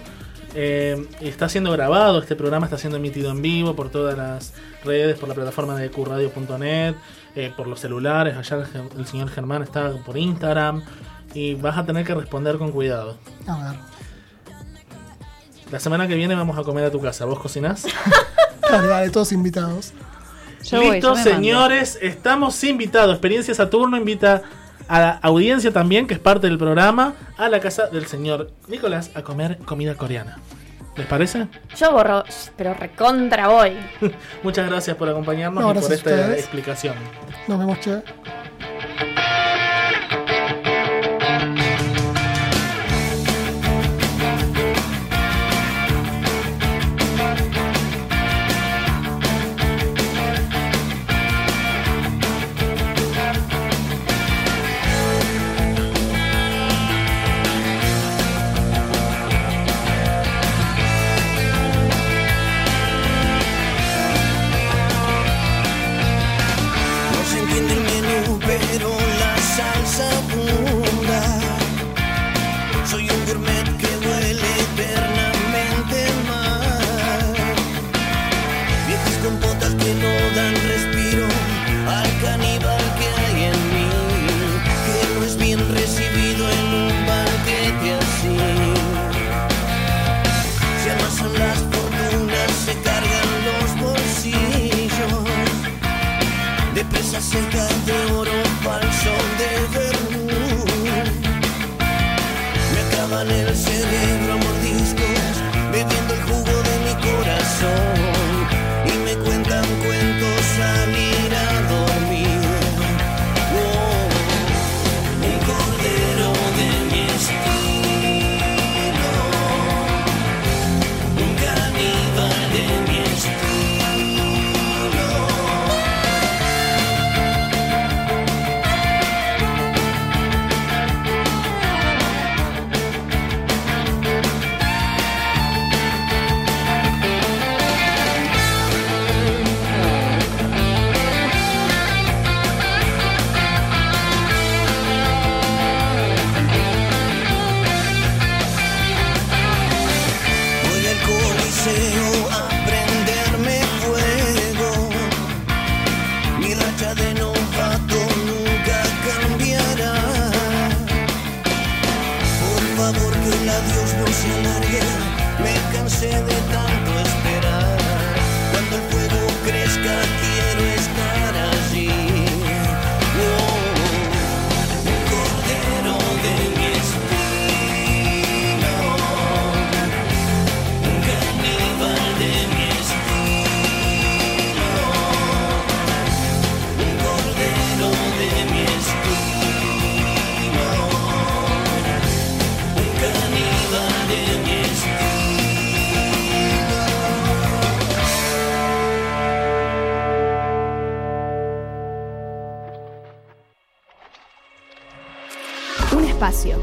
Eh, está siendo grabado, este programa está siendo emitido en vivo por todas las redes, por la plataforma de qradio.net, eh, por los celulares. Allá el, señor Germán está por Instagram. Y vas a tener que responder con cuidado. A ver. La semana que viene vamos a comer a tu casa. ¿Vos cocinás? Dale, dale, todos invitados. Yo Listo, mando. señores, estamos invitados. Experiencia Saturno invita a la audiencia también, que es parte del programa, a la casa del señor Nicolás a comer comida coreana. ¿Les parece? Yo borro, pero recontra voy. Muchas gracias por acompañarnos No, y por esta explicación. Nos vemos, che. dan respiro al caníbal que hay en mí, que no es bien recibido en un banquete así. Se amasan las fortunas, se cargan los bolsillos de presas secas.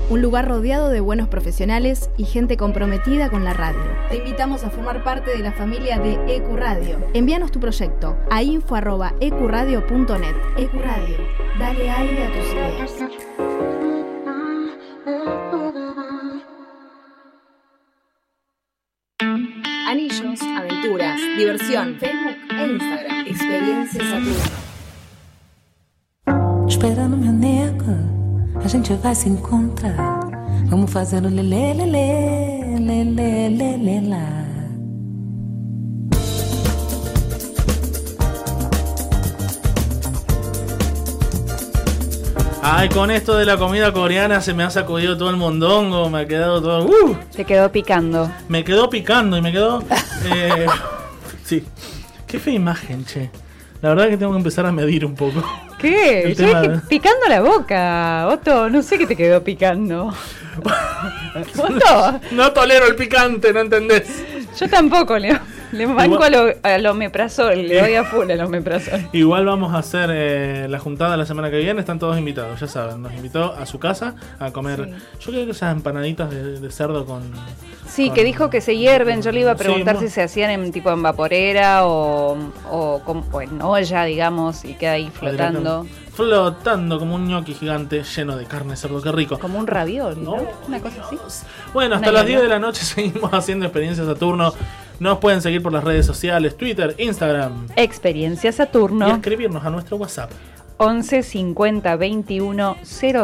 Un lugar rodeado de buenos profesionales y gente comprometida con la radio. Te invitamos a formar parte de la familia de EQ Radio. Envíanos tu proyecto a info@ecuradio.net. EQ Radio, dale aire a tus ideas. Anillos, aventuras, diversión, Facebook e Instagram. Experiencias Saturno. Esperando meu nego, a gente vai se encontrar. Vamos fazendo lelê, lelê, lelê, lelê lá. Ay, con esto de la comida coreana se me ha sacudido todo el mondongo, me ha quedado todo. ¡Uh! Te quedó picando. Me quedó picando y me quedó. eh, sí. Qué fea imagen, che. La verdad que tengo que empezar a medir un poco. ¿Qué? Yo dije de- picando la boca, Otto. No sé qué te quedó picando. Otto, No tolero el picante, ¿no entendés? yo tampoco le, le banco Igual- a lo, al omeprazol, le doy a full al omeprazol. Igual vamos a hacer eh, la juntada la semana que viene, están todos invitados, ya saben. Nos invitó a su casa a comer. Yo creo que esas empanaditas de, de cerdo con. Sí, con- que dijo que se hierven. Yo le iba a preguntar si se hacían en tipo en vaporera o, o, con- o en olla, digamos, y queda ahí flotando. Flotando como un gnocchi gigante lleno de carne de cerdo, qué rico. Como un ravioli, ¿no? Una cosa así. Bueno, hasta Una las 10 de la noche seguimos haciendo experiencias Saturno. Nos pueden seguir por las redes sociales, Twitter, Instagram. Experiencia Y Saturno. escribirnos a nuestro WhatsApp. 11 50 21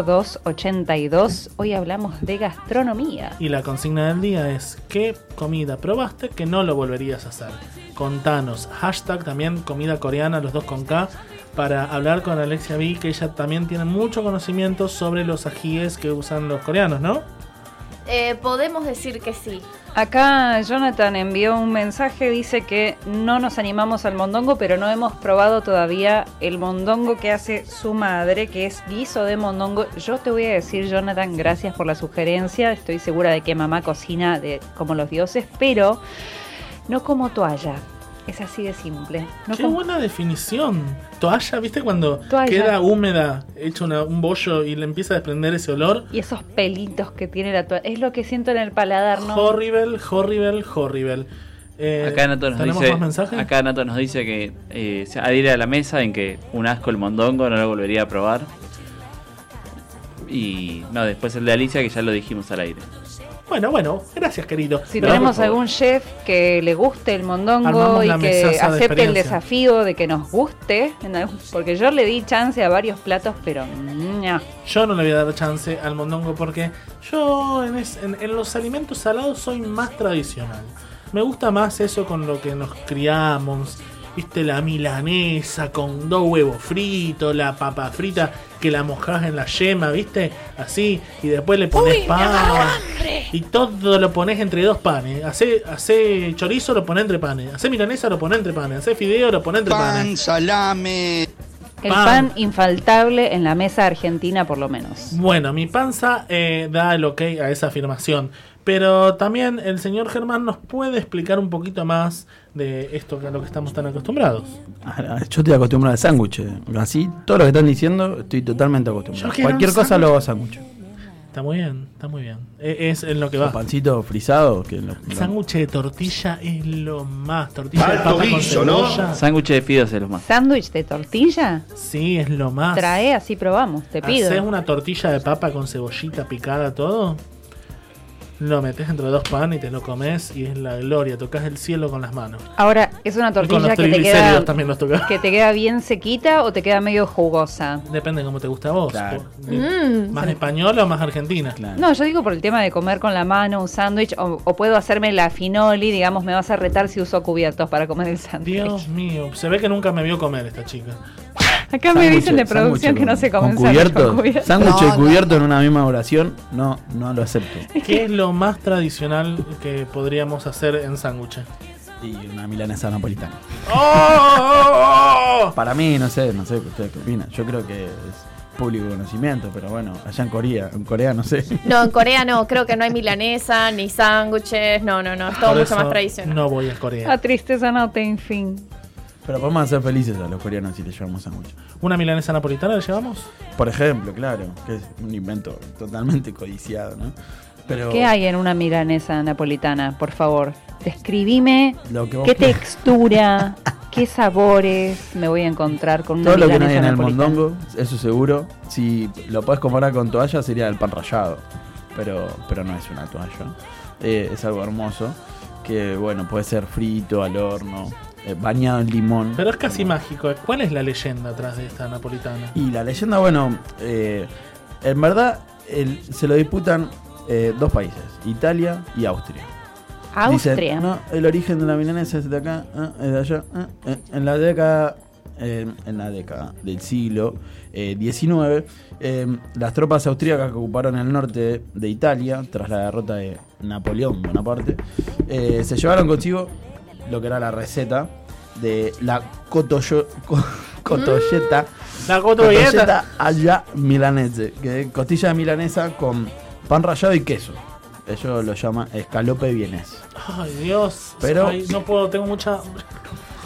02 82. Hoy hablamos de gastronomía. Y la consigna del día es ¿qué comida probaste que no lo volverías a hacer? Contanos. Hashtag también comida coreana, los dos con K, para hablar con Alexia V, que ella también tiene mucho conocimiento sobre los ajíes que usan los coreanos, ¿no? Eh, podemos decir que sí. Acá Jonathan envió un mensaje, dice que no nos animamos al mondongo, pero no hemos probado todavía el mondongo que hace su madre, que es guiso de mondongo. Yo te voy a decir, Jonathan, gracias por la sugerencia. Estoy segura de que mamá cocina como los dioses, pero no como toalla. Es así de simple. No Qué buena definición. Toalla, ¿viste cuando Toalla. queda húmeda, hecho una- un bollo y le empieza a desprender ese olor? Y esos pelitos que tiene la toalla. Es lo que siento en el paladar, ¿no? Horrible, horrible, horrible. Eh, Acá Nato nos ¿Tenemos dice, acá Nato nos dice que eh, se adhiere a la mesa en que un asco el mondongo no lo volvería a probar. Y no, después el de Alicia que ya lo dijimos al aire. Bueno, bueno, gracias querido. Si tenemos algún chef que le guste el mondongo Armamos y que de acepte el desafío de que nos guste, porque yo le di chance a varios platos, pero no. Yo no le voy a dar chance al mondongo porque yo en, es- en- en los alimentos salados soy más tradicional. Me gusta más eso con lo que nos criamos. Viste, la milanesa con dos huevos fritos, la papa frita que la mojás en la yema, ¿viste? Así, y después le pones Uy, hambre. Y todo lo pones entre dos panes. Hace, hace chorizo, lo pones entre panes. Hace milanesa, lo pones entre panes. Hace fideo, lo pones entre panes. salame. El pan. infaltable en la mesa argentina, por lo menos. Bueno, mi panza eh, da el ok a esa afirmación. Pero también el señor Germán nos puede explicar un poquito más de esto a lo que estamos tan acostumbrados. Ah, Yo estoy acostumbrado al sándwich. eh. Así, todo lo que están diciendo, estoy totalmente acostumbrado. Cualquier cosa lo hago sándwich. sándwich. Está muy bien, está muy bien. E- Es en lo que va. Pancito frisado. Que lo- sándwich de tortilla es lo más. Tortilla de papa con guiso, ¿no? cebolla. Sándwich de fideos es lo más. ¿Sándwich de tortilla? Sí, es lo más. Trae, así probamos, te pido. Haces una tortilla de papa con cebollita picada, todo. Lo metes entre dos panes y te lo comes y es la gloria. Tocas el cielo con las manos. Ahora, ¿es una tortilla que te queda también los tocas. que te queda bien sequita o te queda medio jugosa? Depende de cómo te gusta a vos. Mm. ¿Más española o más argentina? No, yo digo por el tema de comer con la mano un sándwich o, o puedo hacerme la finoli, digamos, me vas a retar si uso cubiertos para comer el sándwich. Dios mío, se ve que nunca me vio comer esta chica. Acá me dicen de producción que no se comen con cubierto. cubiertos. Sándwich No, y no. cubierto en una misma oración, no, no lo acepto. ¿Qué es lo más tradicional que podríamos hacer en sándwiches? Y una milanesa napolitana. ¡Oh! Para mí, no sé, no sé ustedes qué opinan. Yo creo que es público conocimiento, pero bueno, allá en Corea, en Corea no sé. No, en Corea no, creo que no hay milanesa, ni sándwiches, no, no, no, es todo Por mucho eso más tradicional. No voy a Corea. La tristeza no tiene fin. Pero podemos hacer felices a los coreanos si les llevamos sándwich. ¿Una milanesa napolitana le llevamos? Por ejemplo, claro, que es un invento totalmente codiciado, ¿no? Pero ¿Qué hay en una milanesa napolitana? Por favor, describime Lo que vos qué quieras. textura, qué sabores me voy a encontrar con una todo lo que no milanesa hay en el mondongo, eso seguro. Si lo puedes comparar con toalla, sería el pan rallado. Pero, pero no es una toalla. Eh, es algo hermoso. Que bueno, puede ser frito, al horno, eh, bañado en limón. Pero es casi mágico. ¿Cuál es la leyenda atrás de esta napolitana? Y la leyenda, bueno, eh, en verdad el- se lo disputan eh, dos países, Italia y Austria. Austria. Dicen, no, el origen de la milanesa es de acá, ah, es de allá. ah, eh, en la década, eh, en la década del siglo eh, XIX, eh, las tropas austríacas que ocuparon el norte de Italia tras la derrota de Napoleón Bonaparte, eh, se llevaron consigo lo que era la receta de la cotoyo- co- cotolleta. La cotolleta. allá milanese, que es costilla de milanesa con pan rallado y queso. Ellos lo llaman escalope vienés. Ay, Dios. Pero- Ay, no puedo, tengo mucha.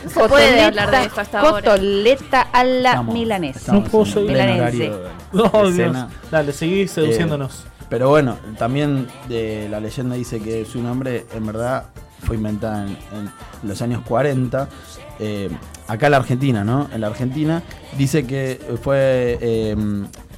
No se puede hablar de esto hasta ahora. Cotoleta a la Estamos- milanesa. No puedo seguir. Milanense. No, de Dios. Dale, seguí seduciéndonos. Eh, pero bueno, también de la leyenda dice que su nombre en verdad fue inventada en, los años 40. eh, acá en la Argentina, ¿no? En la Argentina dice que fue eh,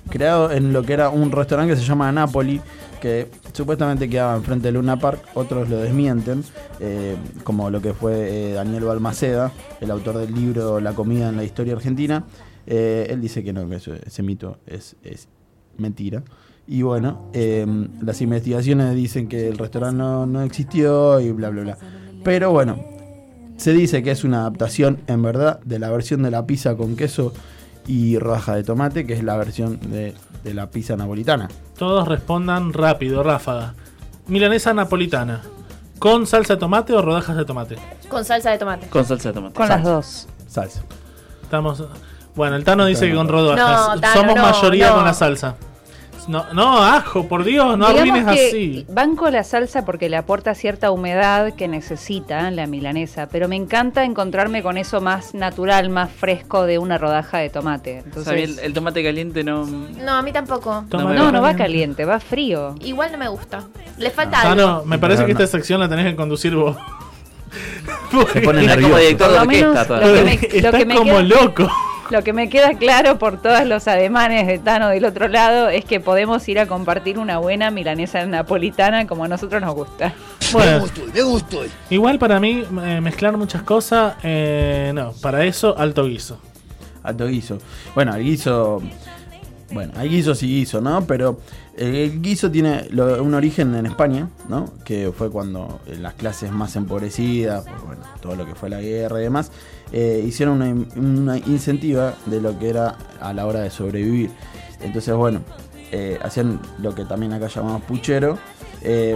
creado en lo que era un restaurante que se llama Napoli, que supuestamente quedaba enfrente de Luna Park, otros lo desmienten, eh, como lo que fue eh, Daniel Balmaceda, el autor del libro La comida en la historia argentina. Él dice que no, que ese mito es mentira. Y bueno, eh, las investigaciones dicen que el restaurante no, no existió y bla, bla, bla. Pero bueno, se dice que es una adaptación, en verdad, de la versión de la pizza con queso y rodaja de tomate, que es la versión de, de la pizza napolitana. Todos respondan rápido, ráfaga. Milanesa napolitana. ¿Con salsa de tomate o rodajas de tomate? Con salsa de tomate. Con salsa de tomate. Con las dos. Salsa. Estamos. Bueno, el Tano dice que con No, rodajas. Tano, Somos no, mayoría no. con la salsa. No, no, ajo, por Dios, no Digamos arruines que así. banco la salsa porque le aporta cierta humedad que necesita la milanesa, pero me encanta encontrarme con eso más natural, más fresco de una rodaja de tomate. O sea, a mí el, Entonces, el tomate caliente no. No, a mí tampoco. Tomate no, no va caliente. va frío. Igual no me gusta. Le falta Tano, algo. Ah, me parece que esta sección la tenés que conducir vos. Se pone Está como nervioso. director de orquesta. lo que me- lo Estás que me como queda- loco. Lo que me queda claro por todos los ademanes de Tano del otro lado es que podemos ir a compartir una buena milanesa napolitana como a nosotros nos gusta. Bueno, me gustó. igual para mí, eh, mezclar muchas cosas, eh, no, para eso, alto guiso. Alto guiso. Bueno, el guiso. Bueno, hay guisos y guiso, ¿no? Pero el guiso tiene lo- un origen en España, ¿no? Que fue cuando eh, las clases más empobrecidas, por, bueno, todo lo que fue la guerra y demás, eh, hicieron una, una incentiva de lo que era a la hora de sobrevivir. Entonces, bueno, eh, hacían lo que también acá llamamos puchero, eh,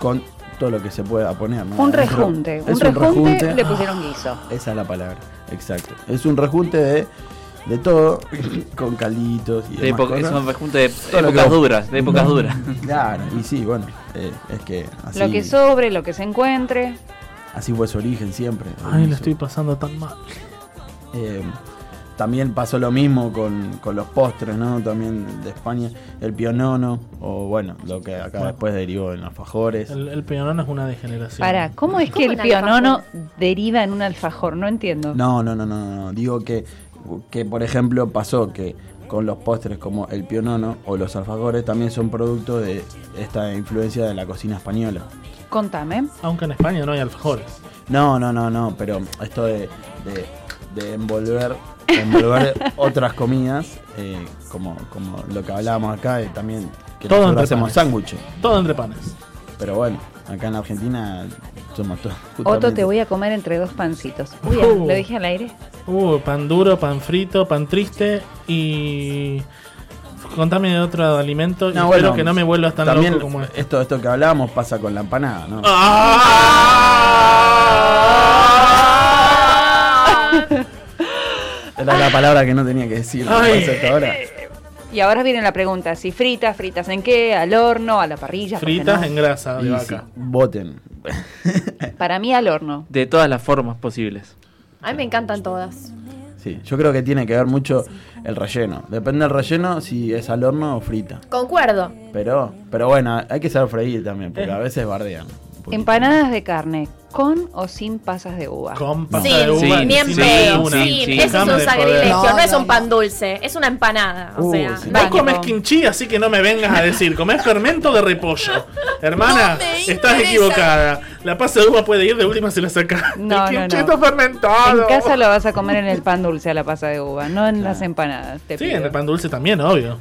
con todo lo que se pueda poner. ¿no? Un rejunte. es Un rejunte le pusieron guiso. Esa es la palabra, exacto. Es un rejunte de, de todo, con calditos y De demás época- es cosas. un rejunte de Todo épocas duras, de épocas duras. Claro, y sí, bueno, eh, es que así, Lo que sobre, lo que se encuentre. Así fue su origen siempre. Ay, lo estoy pasando tan mal. Eh, también pasó lo mismo con, con los postres, ¿no? También de España, el pionono, o bueno, lo que acá Bueno. después derivó en alfajores. El, el peonón es una degeneración. Para, ¿cómo es que ¿Cómo el un pionono deriva en un alfajor? No entiendo. No, no, no, no, no. Digo que, que, por ejemplo, pasó que con los postres como el pionono o los alfajores también son producto de esta influencia de la cocina española. Contame. Aunque en España no hay alfajores. No, no, no, no, pero esto de, de, de envolver, envolver otras comidas, eh, como, como lo que hablábamos acá, eh, también que Todo nosotros entre hacemos panes. sándwiches. Todo entre panes. Pero bueno, acá en Argentina somos todos. Otto, te voy a comer entre dos pancitos. Uy, Uh. ¿lo dije al aire? Uh, pan duro, pan frito, pan triste y. Contame de otro alimento y No, espero bueno, que no me vuelvas tan también loco como este. esto, esto que hablábamos pasa con la empanada, ¿no? Era la palabra que no tenía que decir. hasta ahora. Y ahora viene la pregunta, si fritas, fritas en qué, al horno, a la parrilla. ¿por qué Fritas no? en grasa de Y vaca. sí, voten. Para mí al horno. De todas las formas posibles. A mí me encantan todas. Sí, yo creo que tiene que ver mucho el relleno. Depende del relleno si es al horno o frita. Concuerdo. Pero, pero bueno, hay que saber freír también, porque a veces bardean. Empanadas de carne, ¿con o sin pasas de uva? Con Sin, ni en pedo, sin. Eso es un sacrilegio, no, es un pan dulce, es una empanada. O Uh, sea, si vale. Vos comes kimchi, así que no me vengas a decir, comés fermento de repollo. Hermana, estás equivocada. La pasa de uva puede ir de última si la sacas. No, El no, kimchi no. está fermentado. En casa lo vas a comer en el pan dulce a la pasa de uva, no en las empanadas. Te Sí, pido. en el pan dulce también, obvio.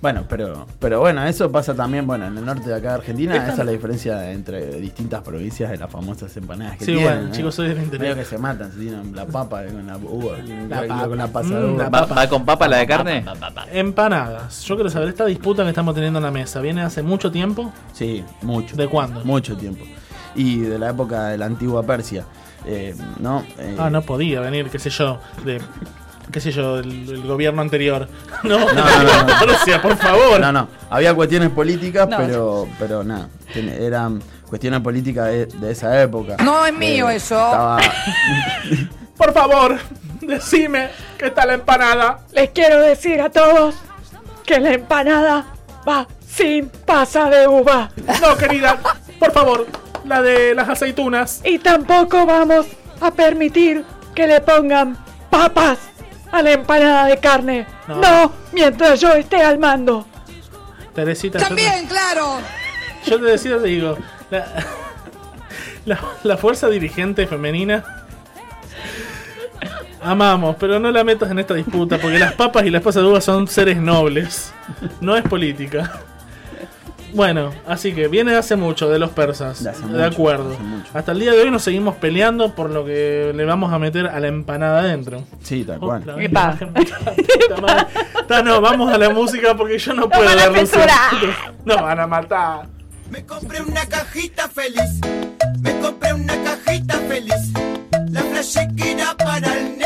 Bueno, pero, pero bueno, eso pasa también, bueno, en el norte de acá de Argentina, esa es la diferencia entre distintas provincias de las famosas empanadas que Sí, tienen. bueno, ¿no? chicos, soy del interior. Medio que se matan, se tiran la papa con la uva, La con, papa. con la pasa Mm. ¿Va con papa la de carne? Empanadas. Yo quiero saber, esta disputa que estamos teniendo en la mesa, ¿viene hace mucho tiempo? Sí, mucho. ¿De cuándo? Mucho tiempo. Y de la época de la antigua Persia, eh, ¿no? Eh, Ah, no podía venir, qué sé yo, de. Qué sé yo, el, el gobierno anterior. No, No, no, no. Rusia, por favor. No, no. Había cuestiones políticas, No. pero, pero nada. Eran cuestiones políticas de, de esa época. No es mío eso. Estaba, Por favor, decime qué está la empanada. Les quiero decir a todos que la empanada va sin pasa de uva. No, querida, por favor, la de las aceitunas. Y tampoco vamos a permitir que le pongan papas a la empanada de carne. No. No, mientras yo esté al mando. Teresita, yo te- También, claro. Yo te decía, te digo, la, la, la fuerza dirigente femenina. Amamos, pero no la metas en esta disputa, porque las papas y la esposa de uva son seres nobles. No es política. Bueno, así que viene de hace mucho de los persas. De, hace mucho, acuerdo. hace mucho. Hasta el día de hoy nos seguimos peleando por lo que le vamos a meter a la empanada adentro. sí, tal cual. Otra madre. Ta, no, vamos a la música porque yo no puedo sentido. Nos van a matar. Me compré una cajita feliz. Me compré una cajita feliz. La flashe que era para el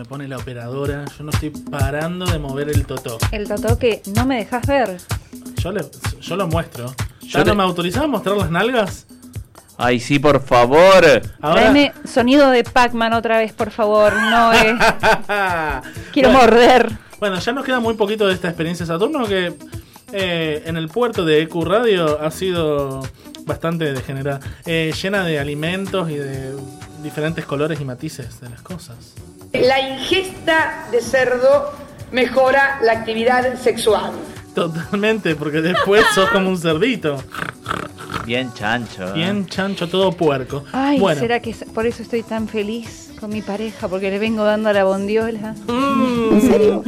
me pone la operadora, yo no estoy parando de mover el totó. El totó que no me dejas ver. Yo, le- yo lo muestro. ¿Ya no te- me autorizaba a mostrar las nalgas? Ay, sí, por favor. Ahora, Tráeme sonido de Pac-Man otra vez, por favor. No, eh. Quiero Bueno. morder. Bueno, ya nos queda muy poquito de esta experiencia Saturno que eh, en el puerto de EQ Radio ha sido bastante degenerada, eh, llena de alimentos y de diferentes colores y matices de las cosas. La ingesta de cerdo mejora la actividad sexual. Totalmente, porque después sos como un cerdito. Bien chancho. ¿eh? Bien chancho, todo puerco. Ay, bueno, ¿será que por eso estoy tan feliz con mi pareja? Porque le vengo dando a la bondiola. Mm. ¿En serio?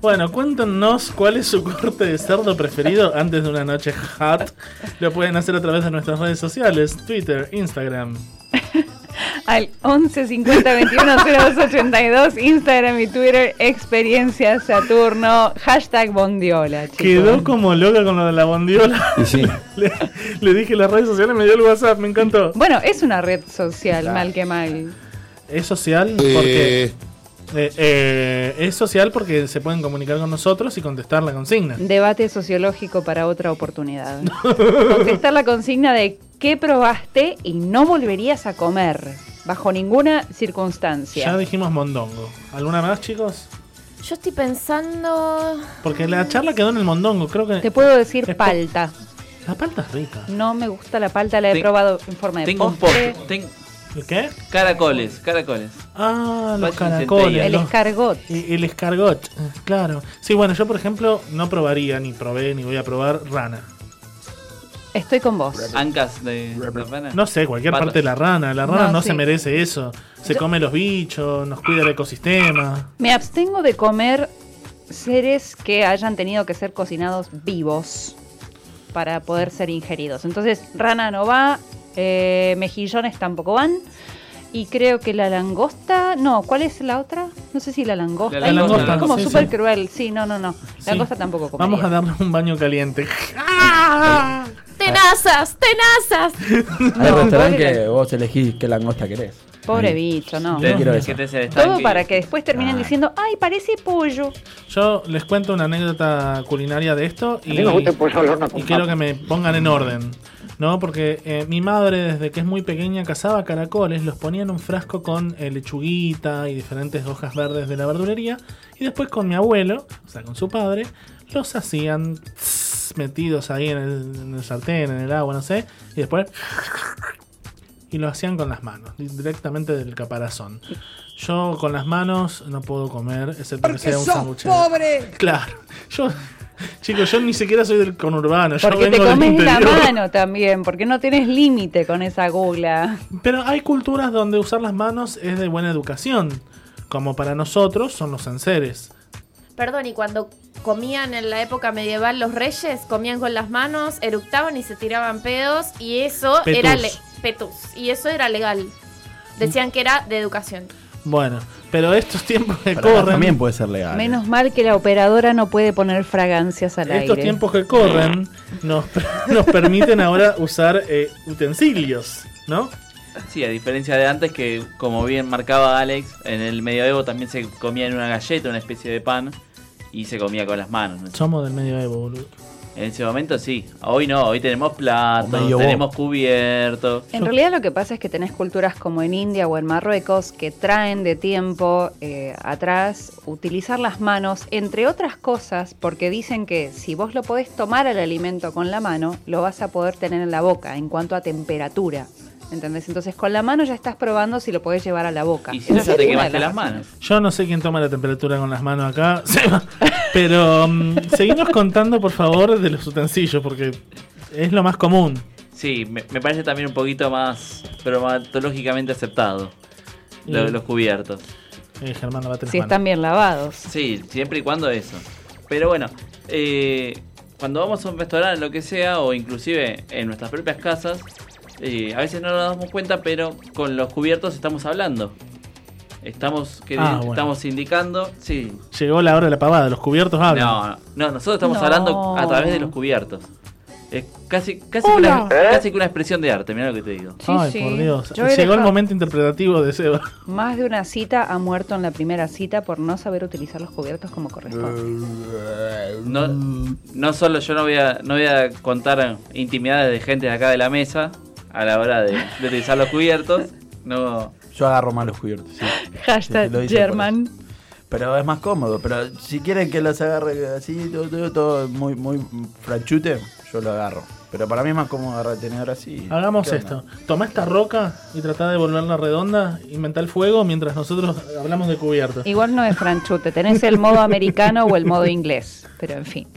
Bueno, cuéntenos cuál es su corte de cerdo preferido antes de una noche hot. Lo pueden hacer a través de nuestras redes sociales, Twitter, Instagram. Al 11 50 21 02 82, Instagram y Twitter, Experiencia Saturno, hashtag Bondiola. chicos. Quedó como loca con lo de la bondiola. Y sí. le, le dije las redes sociales, me dio el WhatsApp, me encantó. Bueno, es una red social, mal que mal. Es social porque. eh, eh, es social porque se pueden comunicar con nosotros y contestar la consigna. Debate sociológico para otra oportunidad. Contestar la consigna de qué probaste y no volverías a comer, bajo ninguna circunstancia. Ya dijimos mondongo. ¿Alguna más, chicos? Yo estoy pensando. Porque la charla quedó en el mondongo, creo que. Te puedo decir palta. La palta es rica. No me gusta la palta, la he Ten- probado en forma de Tengo un postre. poco. ten- ¿Qué? Caracoles, caracoles. Ah, los caracoles. centella. El los- escargot. y- El escargot, claro. Sí, bueno, yo por ejemplo no probaría, ni probé, ni voy a probar rana. Estoy con vos. Ancas de, de rana. No sé, cualquier Patas. parte de la rana. La rana no, No, se merece eso. Se come los bichos, nos cuida el ecosistema. Me abstengo de comer seres que hayan tenido que ser cocinados vivos para poder ser ingeridos. Entonces, rana no va, eh, mejillones tampoco van. Y creo que la langosta. No, ¿cuál es la otra? No sé si la langosta. La Ay, langosta, es como súper sí. cruel. Sí, no, no, no. Sí. Langosta tampoco comería. Vamos a darle un baño caliente. ¡Tenazas! ¡Tenazas! Hay No, pobre- que vos elegís qué langosta querés. Pobre bicho, no. Yo quiero eso. Todo para que después terminen diciendo, ay, parece pollo. Yo les cuento una anécdota culinaria de esto y, mí me gusta el pollo al horno con y quiero que me pongan en orden. ¿No? Porque eh, mi madre, desde que es muy pequeña, cazaba caracoles, los ponía en un frasco con eh, lechuguita y diferentes hojas verdes de la verdulería. Y después con mi abuelo, o sea, con su padre, los hacían tss, metidos ahí en el, en el sartén, en el agua, no sé. Y después. Y lo hacían con las manos, di- directamente del caparazón. Yo con las manos no puedo comer, excepto que sea un sándwich. pobre! Claro. Yo, chicos, yo ni siquiera soy del conurbano. Yo Porque te vengo del comes la mano también, porque no tienes límite con esa gula. Pero hay culturas donde usar las manos es de buena educación. Como para nosotros son los enseres. Perdón, y cuando comían en la época medieval los reyes, comían con las manos, eructaban y se tiraban pedos, y eso Petus. era le- petus, y eso era legal. Decían que era de educación. Bueno, pero estos tiempos que Pero corren. también puede ser legal. Menos mal que la operadora no puede poner fragancias al Estos aire. tiempos que corren nos, nos permiten ahora usar eh, utensilios, ¿no? Sí, a diferencia de antes que, como bien marcaba Alex, en el medioevo también se comía en una galleta, una especie de pan, y se comía con las manos. ¿no? Somos del medioevo, boludo. En ese momento sí. Hoy no, hoy tenemos platos, tenemos cubiertos. En realidad lo que pasa es que tenés culturas como en India o en Marruecos que traen de tiempo eh, atrás utilizar las manos, entre otras cosas, porque dicen que si vos lo podés tomar al alimento con la mano, lo vas a poder tener en la boca en cuanto a temperatura. ¿Entendés? Entonces con la mano ya estás probando si lo podés llevar a la boca. Y si no, ya te de quemaste las manos. Yo no sé quién toma la temperatura con las manos acá. Seba. Pero mm, seguimos contando, por favor, de los utensilios, porque es lo más común. Sí, me, me parece también un poquito más bromatológicamente aceptado. lo- Y- los cubiertos. Eh, Germán, las Si manos. están bien lavados. Sí, siempre y cuando eso. Pero bueno, eh, cuando vamos a un restaurante, lo que sea, o inclusive en nuestras propias casas, eh, a veces no nos damos cuenta, pero con los cubiertos estamos hablando. Estamos, que- Ah, bueno. estamos indicando. Sí. Llegó la hora de la pavada, los cubiertos hablan. No, no, no, nosotros estamos No. hablando a través de los cubiertos. Es casi, casi, que una, casi que una expresión de arte, mira lo que te digo. Ay, sí. por Dios. Yo Llegó el momento interpretativo de Seba. Más de una cita ha muerto en la primera cita por no saber utilizar los cubiertos como corresponde. No, no solo yo no voy a, no voy a contar intimidades de gente de acá de la mesa a la hora de, de utilizar los cubiertos. No. Yo agarro más los cubiertos. sí. Hashtag Sí, German. Pero es más cómodo. Pero si quieren que los agarre así, todo, todo, todo muy, muy franchute, yo lo agarro. Pero para mí es más cómodo agarrar el tenedor así. Hagamos esto. Toma esta roca y trata de volverla redonda, inventa el fuego mientras nosotros hablamos de cubiertos. Igual no es franchute, tenés el modo americano o el modo inglés. Pero en fin.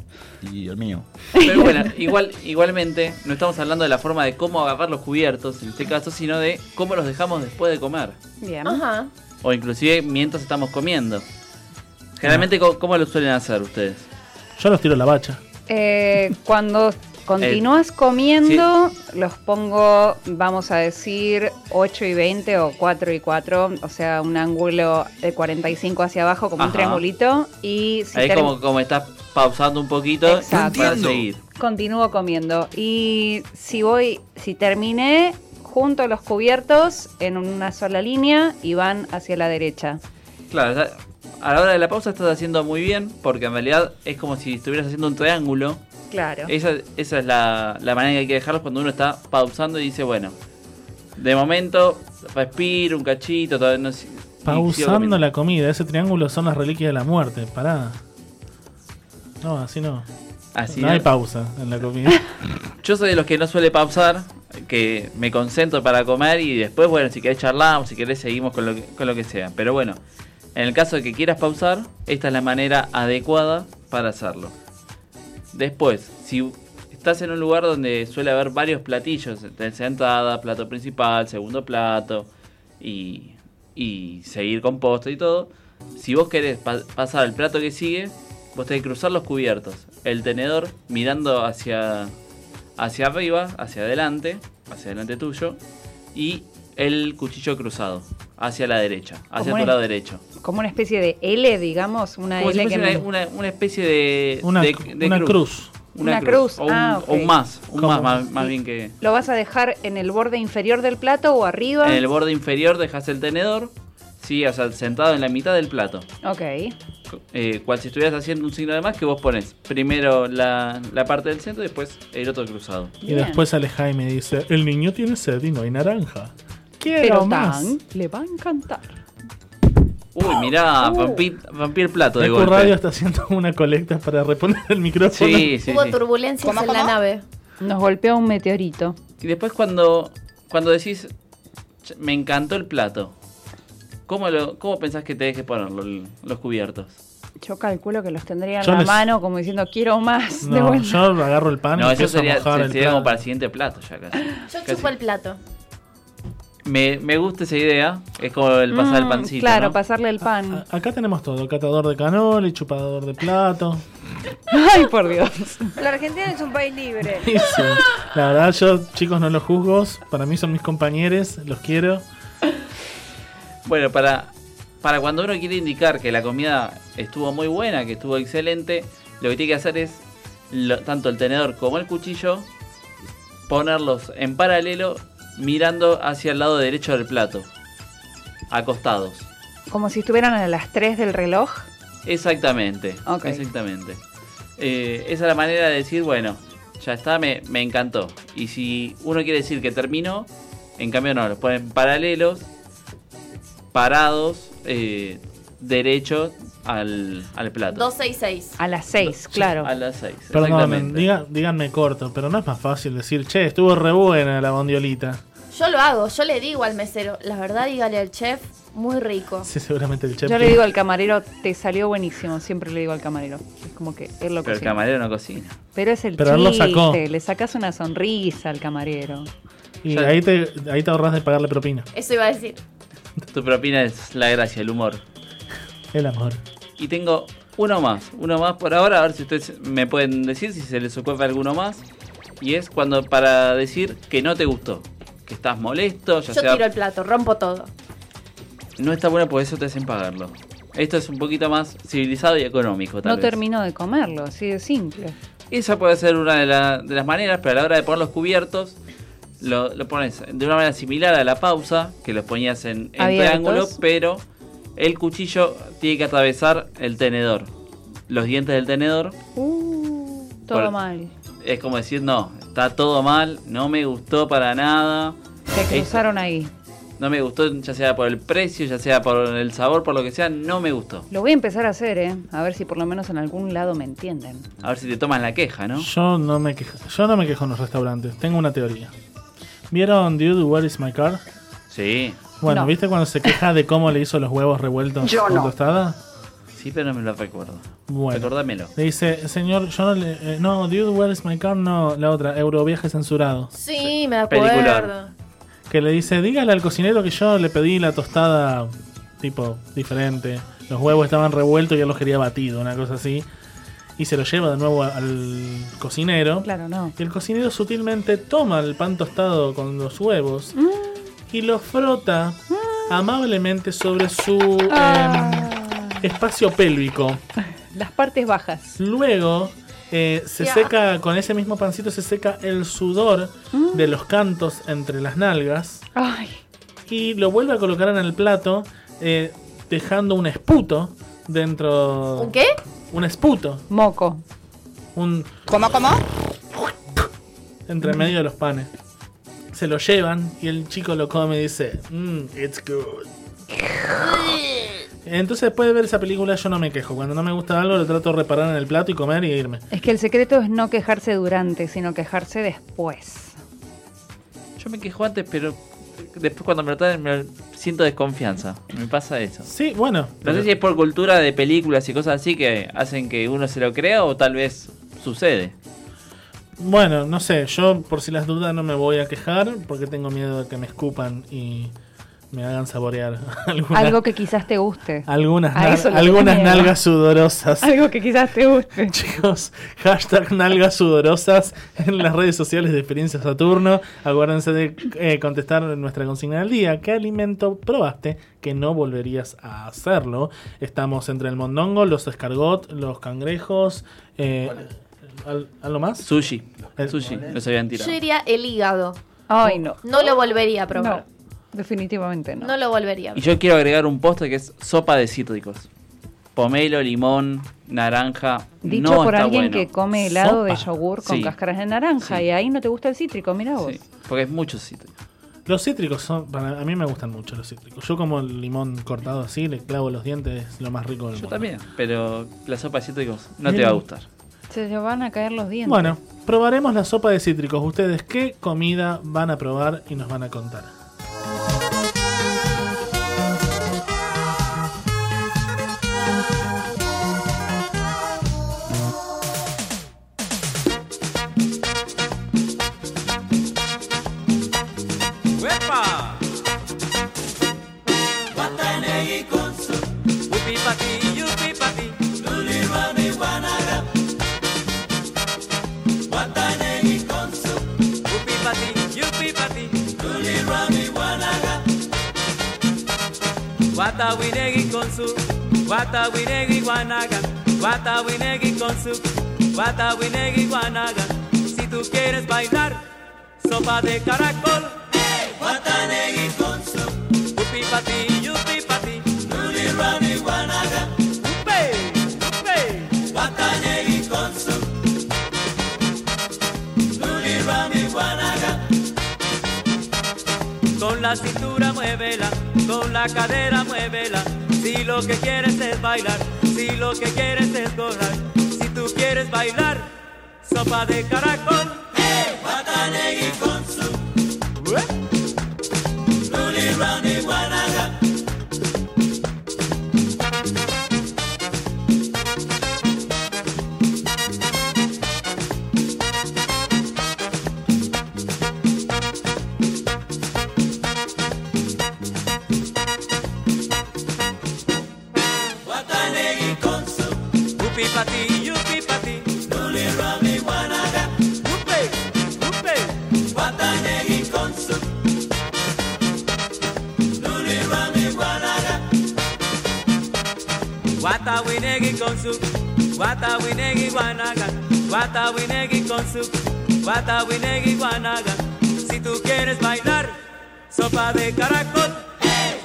Y el mío. Pero bueno, igual, igualmente, no estamos hablando de la forma de cómo agarrar los cubiertos en este caso, sino de cómo los dejamos después de comer. Bien. Ajá. O inclusive mientras estamos comiendo. Generalmente, ¿cómo, cómo lo suelen hacer ustedes? Yo los tiro a la bacha. Eh, cuando continúas comiendo, los pongo, vamos a decir, 8 y 20 o 4 y 4, o sea, un ángulo de 45 hacia abajo como un triangulito. Y si Ahí term- como, como estás pausando un poquito Exacto. para seguir. continúo comiendo. Y si voy, si terminé, junto los cubiertos en una sola línea y van hacia la derecha. Claro, ya- a la hora de la pausa estás haciendo muy bien, porque en realidad es como si estuvieras haciendo un triángulo. Claro. Esa, esa es la, la manera que hay que dejarlos cuando uno está pausando y dice, bueno, de momento respiro un cachito, todavía no Pausando la comida, ese triángulo son las reliquias de la muerte. Pará. No, así no. Así no no. hay pausa en la comida. Yo soy de los que no suele pausar, que me concentro para comer y después, bueno, si querés charlamos, si querés seguimos con lo que, con lo que sea. Pero bueno, en el caso de que quieras pausar, esta es la manera adecuada para hacerlo. Después, si estás en un lugar donde suele haber varios platillos, tenés entrada, plato principal, segundo plato y, y seguir con postre y todo, si vos querés pa- pasar al plato que sigue, vos tenés que cruzar los cubiertos, el tenedor mirando hacia, hacia arriba, hacia adelante, hacia adelante tuyo, y el cuchillo cruzado, hacia la derecha, hacia tu lado derecho. Como una especie de L, digamos, una Como si L que me- una, una- una especie de, Una de- de una cruz. Una cruz, O un, ah, ok. o un más, un más, más, más bien que... ¿Lo vas a dejar en el borde inferior del plato o arriba? En el borde inferior dejas el tenedor, sí, o sea, sentado en la mitad del plato. Ok. Eh, cual si estuvieras haciendo un signo de más que vos pones primero la, la parte del centro y después el otro cruzado. Y después sale Jaime y dice, el niño tiene sed y no hay naranja. Quiero Pero más. tan le va a encantar. Uy, mirá, Uh. rompí el plato de Eco golpe. Radio está haciendo una colecta para reponer el micrófono. Sí, sí, Hubo sí. turbulencias en la nave. Nos golpeó un meteorito. Y después cuando, cuando decís, "Ch- me encantó el plato, ¿cómo, lo, cómo pensás que tenés que ponerlo, los cubiertos? Yo calculo que los tendría en Yo la les- mano como diciendo quiero más. de No, vuelta. yo agarro el pan y no, eso sería, a mojar el sería como para el siguiente plato ya casi. Yo Casi. chupo el plato. Me, me gusta esa idea, es como el pasar el Mm, pancito, Claro, ¿no? pasarle el pan. Acá tenemos todo, catador de canola, chupador de plato. Ay, por Dios. La Argentina es un país libre. Sí, sí. La verdad, yo, chicos, no los juzgo. Para mí son mis compañeros, los quiero. Bueno, para, para cuando uno quiere indicar que la comida estuvo muy buena, que estuvo excelente, lo que tiene que hacer es lo- tanto el tenedor como el cuchillo ponerlos en paralelo mirando hacia el lado derecho del plato, acostados. Como si estuvieran a las 3 del reloj. Exactamente. Exactamente. Eh, esa es la manera de decir, bueno, ya está, me, me encantó. Y si uno quiere decir que terminó, en cambio no, los ponen paralelos, parados, eh, derecho al, al plato. 266. A las 6, claro. A las 6. Perdonen, Exactamente. diga- díganme corto, pero no es más fácil decir, che, estuvo re buena la bondiolita. Yo lo hago, yo le digo al mesero, la verdad dígale al chef, muy rico. Sí, seguramente el chef. Yo le digo al camarero, te salió buenísimo. Siempre le digo al camarero. Es como que él lo Pero el camarero no cocina. Pero es el Pero él lo chiste, sacó. le sacas una sonrisa al camarero. Y ahí te, ahí te ahorras de pagarle propina. Eso iba a decir. Tu propina es la gracia, el humor. El amor. Y tengo uno más, uno más por ahora, a ver si ustedes me pueden decir si se les ocurre alguno más. Y es cuando para decir que no te gustó, que estás molesto, ya Yo sea tiro el plato, rompo todo. no está bueno por eso te hacen pagarlo. Esto es un poquito más civilizado y económico, tal No vez. termino de comerlo, así de simple. Esa puede ser una de, la- de las maneras, pero a la hora de poner los cubiertos, lo, lo pones de una manera similar a la pausa, que los ponías en, en triángulo, pero el cuchillo tiene que atravesar el tenedor. Los dientes del tenedor Uh, todo Por- mal. Es como decir, no, está todo mal, no me gustó para nada. Se Esto- cruzaron ahí. No me gustó, ya sea por el precio, ya sea por el sabor, por lo que sea, no me gustó. Lo voy a empezar a hacer, ¿eh? A ver si por lo menos en algún lado me entienden. A ver si te toman la queja, ¿no? Yo no me quejo, yo no me quejo en los restaurantes. Tengo una teoría. ¿Vieron Dude, Where is my car? Sí. Bueno, No. ¿viste cuando se queja de cómo le hizo los huevos revueltos Yo con no. tostada? Sí, pero no me lo recuerdo. Bueno. Recordámelo. Le dice, señor, yo no le... eh, no, Dude, Where is my car? No, la otra, Euroviaje censurado. Sí, me Peliculón. acuerdo. Que le dice, dígale al cocinero que yo le pedí la tostada tipo diferente. Los huevos estaban revueltos y él los quería batido, una cosa así. Y se lo lleva de nuevo al cocinero. Claro, no. Y el cocinero sutilmente toma el pan tostado con los huevos y lo frota amablemente sobre su Ah. em, espacio pélvico. Las partes bajas. Luego eh, se seca, con ese mismo pancito se seca el sudor de los cantos entre las nalgas Ay, y lo vuelve a colocar en el plato eh, dejando un esputo dentro... ¿Un qué? Un esputo. moco. Un... ¿Cómo, cómo? entre medio de los panes. Se lo llevan y el chico lo come y dice, mmm, it's good. Entonces después de ver esa película yo no me quejo. Cuando no me gusta algo lo trato de reparar en el plato y comer y irme. Es que el secreto es no quejarse durante, sino quejarse después. Yo me quejo antes, pero después cuando me lo traen me siento desconfianza. Me pasa eso. Sí, bueno. No sé si es por cultura de películas y cosas así que hacen que uno se lo crea o tal vez sucede. Bueno, no sé, yo por si las dudas no me voy a quejar porque tengo miedo de que me escupan y me hagan saborear alguna- Algo que quizás te guste. algunas, algunas nalgas sudorosas. Algo que quizás te guste. Chicos, hashtag nalgas sudorosas en las redes sociales de Experiencia Saturno. Acuérdense de eh, contestar nuestra consigna del día. ¿Qué alimento probaste que no volverías a hacerlo? Estamos entre el mondongo, los escargot, los cangrejos. Eh, ¿al- ¿Algo más? Sushi. Sushi, los habían tirado. Yo diría el hígado. Ay, no. No lo volvería a probar. Definitivamente no. No lo volvería a Y yo quiero agregar un postre que es sopa de cítricos. Pomelo, limón, naranja. Dicho no por está alguien bueno. que come helado de yogur con Sí, cáscaras de naranja y ahí no te gusta el cítrico, mira vos. porque es mucho cítrico. Los cítricos son, para a mí me gustan mucho los cítricos. Yo como el limón cortado así, le clavo los dientes, es lo más rico del Yo mundo. también, pero la sopa de cítricos no te va a gustar. Se le van a caer los dientes. Bueno, probaremos la sopa de cítricos. ¿Ustedes qué comida van a probar y nos van a contar? Wata winegi con su Wata winegi wanaga Wata winegi con su Wata winegi wanaga Si tú quieres bailar Sopa de caracol. Watanegi con su Upi pati, yupi pati. Luli rami wanaga Upe, upe Watanegi con su Luli rami wanaga Con la cintura muévela, con la cadera muévela Si lo que quieres es bailar, si lo que quieres es gozar Si tú quieres bailar, sopa de caracol Watanegi con su Luli Rami Wanaga. Pati, yupi pati Luli Rami Wanaga. Upe, upe Watanegi con su Luli Rami Wanaga. Wata winegi con su, wata winegi guanaga, wata winegi con su, wata winegi guanaga. Si tú quieres bailar, sopa de caracol,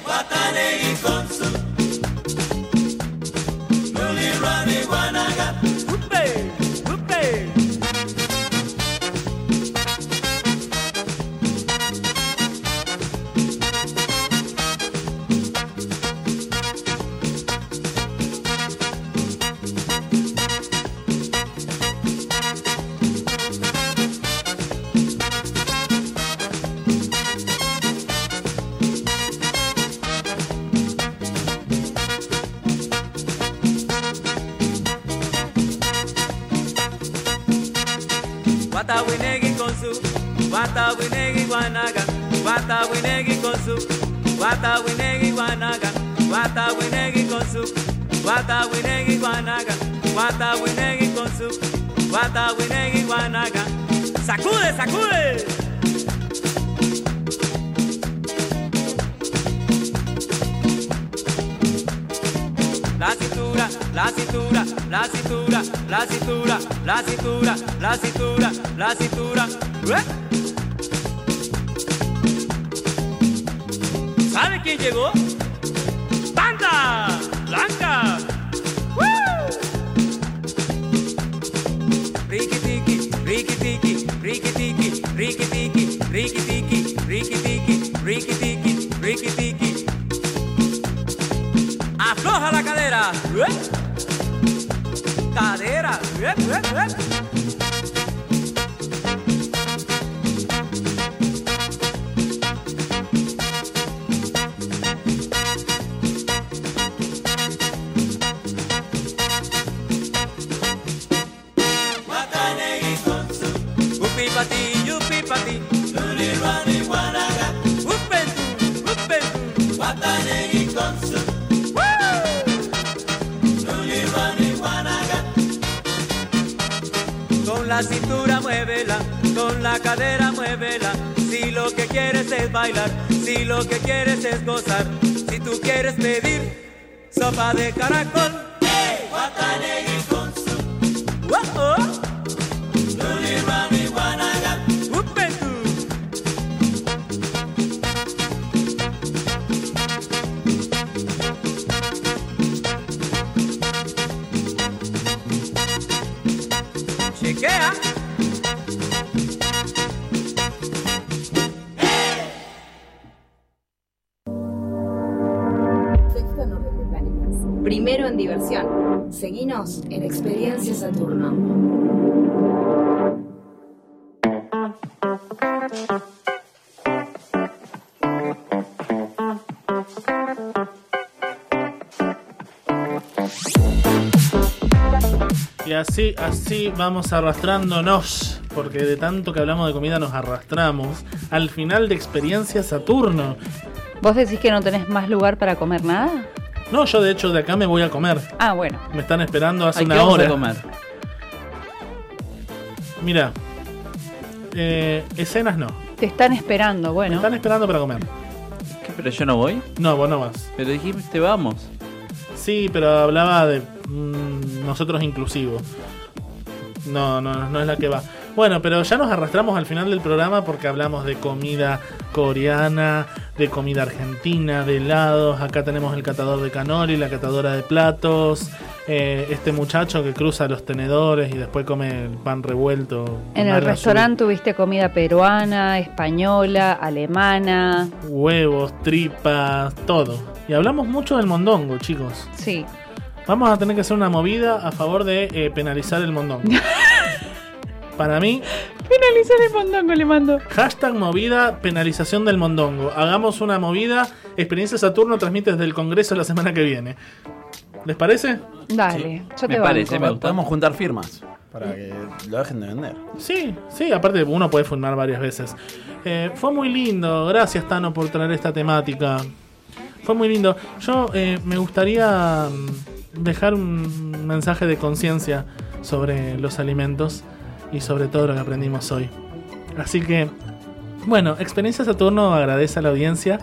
wata negi con su. Luli wata winegi con su, wata winegi guanaga. Sacude, sacude. La cintura, la cintura, la cintura, la cintura, la cintura, la cintura, la cintura. ¡Eh! ¿Sabe quién llegó? Riki tiki, riki tiki, riki tiki, riki tiki. Afloja la cadera. Cadera. De caracol. Así, así vamos arrastrándonos, porque de tanto que hablamos de comida nos arrastramos al final de Experiencia Saturno. ¿Vos decís que no tenés más lugar para comer nada? No, yo de hecho de acá me voy a comer. Ah, bueno. Me están esperando hace Ay, ¿qué una vamos a hora. comer? Mira, eh, escenas no. Te están esperando, Me bueno. están esperando para comer. ¿Qué, ¿Pero yo no voy? No, vos no vas. Pero dijiste vamos. Sí, pero hablaba de mm, nosotros inclusivos. No, no, no es la que va. Bueno, pero ya nos arrastramos al final del programa porque hablamos de comida coreana, de comida argentina, de helados. Acá tenemos el catador de canoli, la catadora de platos. eh, este muchacho que cruza los tenedores y después come el pan revuelto. En el restaurante tuviste comida peruana, española, alemana. Huevos, tripas, todo. Y hablamos mucho del mondongo, chicos. Sí. Vamos a tener que hacer una movida a favor de eh, penalizar el mondongo. Para mí, Finalizar el mondongo, le mando. hashtag movida penalización del mondongo. Hagamos una movida. Experiencia Saturno transmite desde el Congreso la semana que viene. ¿Les parece? Dale, yo te Me parece, banco. me gusta. Podemos juntar firmas para que lo dejen de vender. Sí, sí, aparte uno puede filmar varias veces. Eh, fue muy lindo, gracias Tano por traer esta temática. Fue muy lindo. Yo eh, me gustaría mm, dejar un mensaje de conciencia sobre los alimentos y sobre todo lo que aprendimos hoy. Así que, bueno, Experiencia Saturno agradece a la audiencia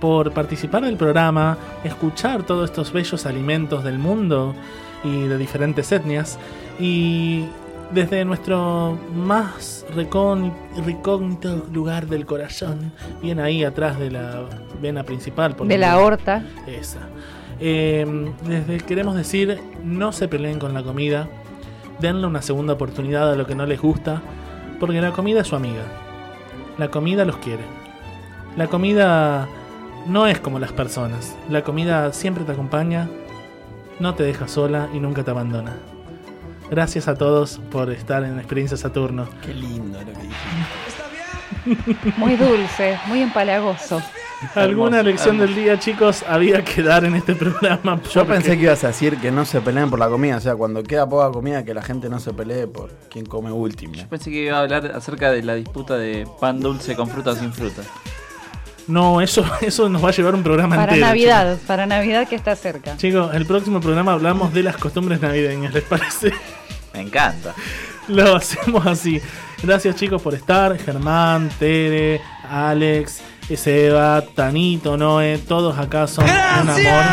por participar del programa, escuchar todos estos bellos alimentos del mundo y de diferentes etnias. Y desde nuestro más recógnito lugar del corazón, bien ahí atrás de la vena principal. por De la aorta. Esa. Eh, queremos decir, no se peleen con la comida, denle una segunda oportunidad a lo que no les gusta, porque la comida es su amiga. La comida los quiere. La comida no es como las personas. La comida siempre te acompaña, no te deja sola y nunca te abandona. Gracias a todos por estar en Experiencia Saturno. Qué lindo lo que Muy dulce, muy empalagoso. Alguna lección del día, chicos, había que dar en este programa. Yo pensé que ibas a decir que no se peleen por la comida, o sea, cuando queda poca comida, que la gente no se pelee por quién come último. Pensé que iba a hablar acerca de la disputa de pan dulce con fruta o sin fruta. No, eso, eso nos va a llevar un programa Para entero. Navidad, para Navidad que está cerca. Chicos, el próximo programa hablamos de las costumbres navideñas, ¿les parece? Me encanta. Lo hacemos así. Gracias chicos por estar. Germán, Tere, Alex, Seba, Tanito, Noé, todos acá son un amor.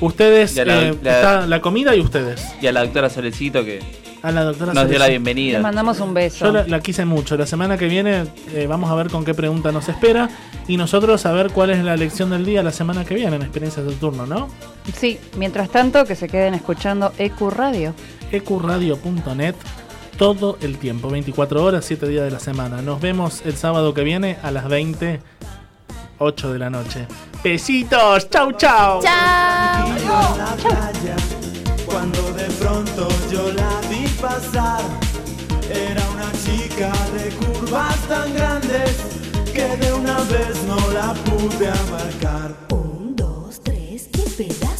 Ustedes, la- eh, la- está la comida y ustedes. Y a la doctora Solecito que A la doctora nos dio la bienvenida. Le mandamos un beso. Yo la, la quise mucho. La semana que viene eh, vamos a ver con qué pregunta nos espera y nosotros a ver cuál es la lección del día la semana que viene en Experiencia de Turno, ¿no? Sí, mientras tanto que se queden escuchando EQ Radio. ecuradio.net todo el tiempo, 24 horas, 7 días de la semana. Nos vemos el sábado que viene a las 20, 8 de la noche. Besitos, chau, chau. Chao. Cuando de pronto yo la vi pasar, era una chica de curvas tan grandes que de una vez no la pude abarcar. Un, dos, tres, qué pedazo.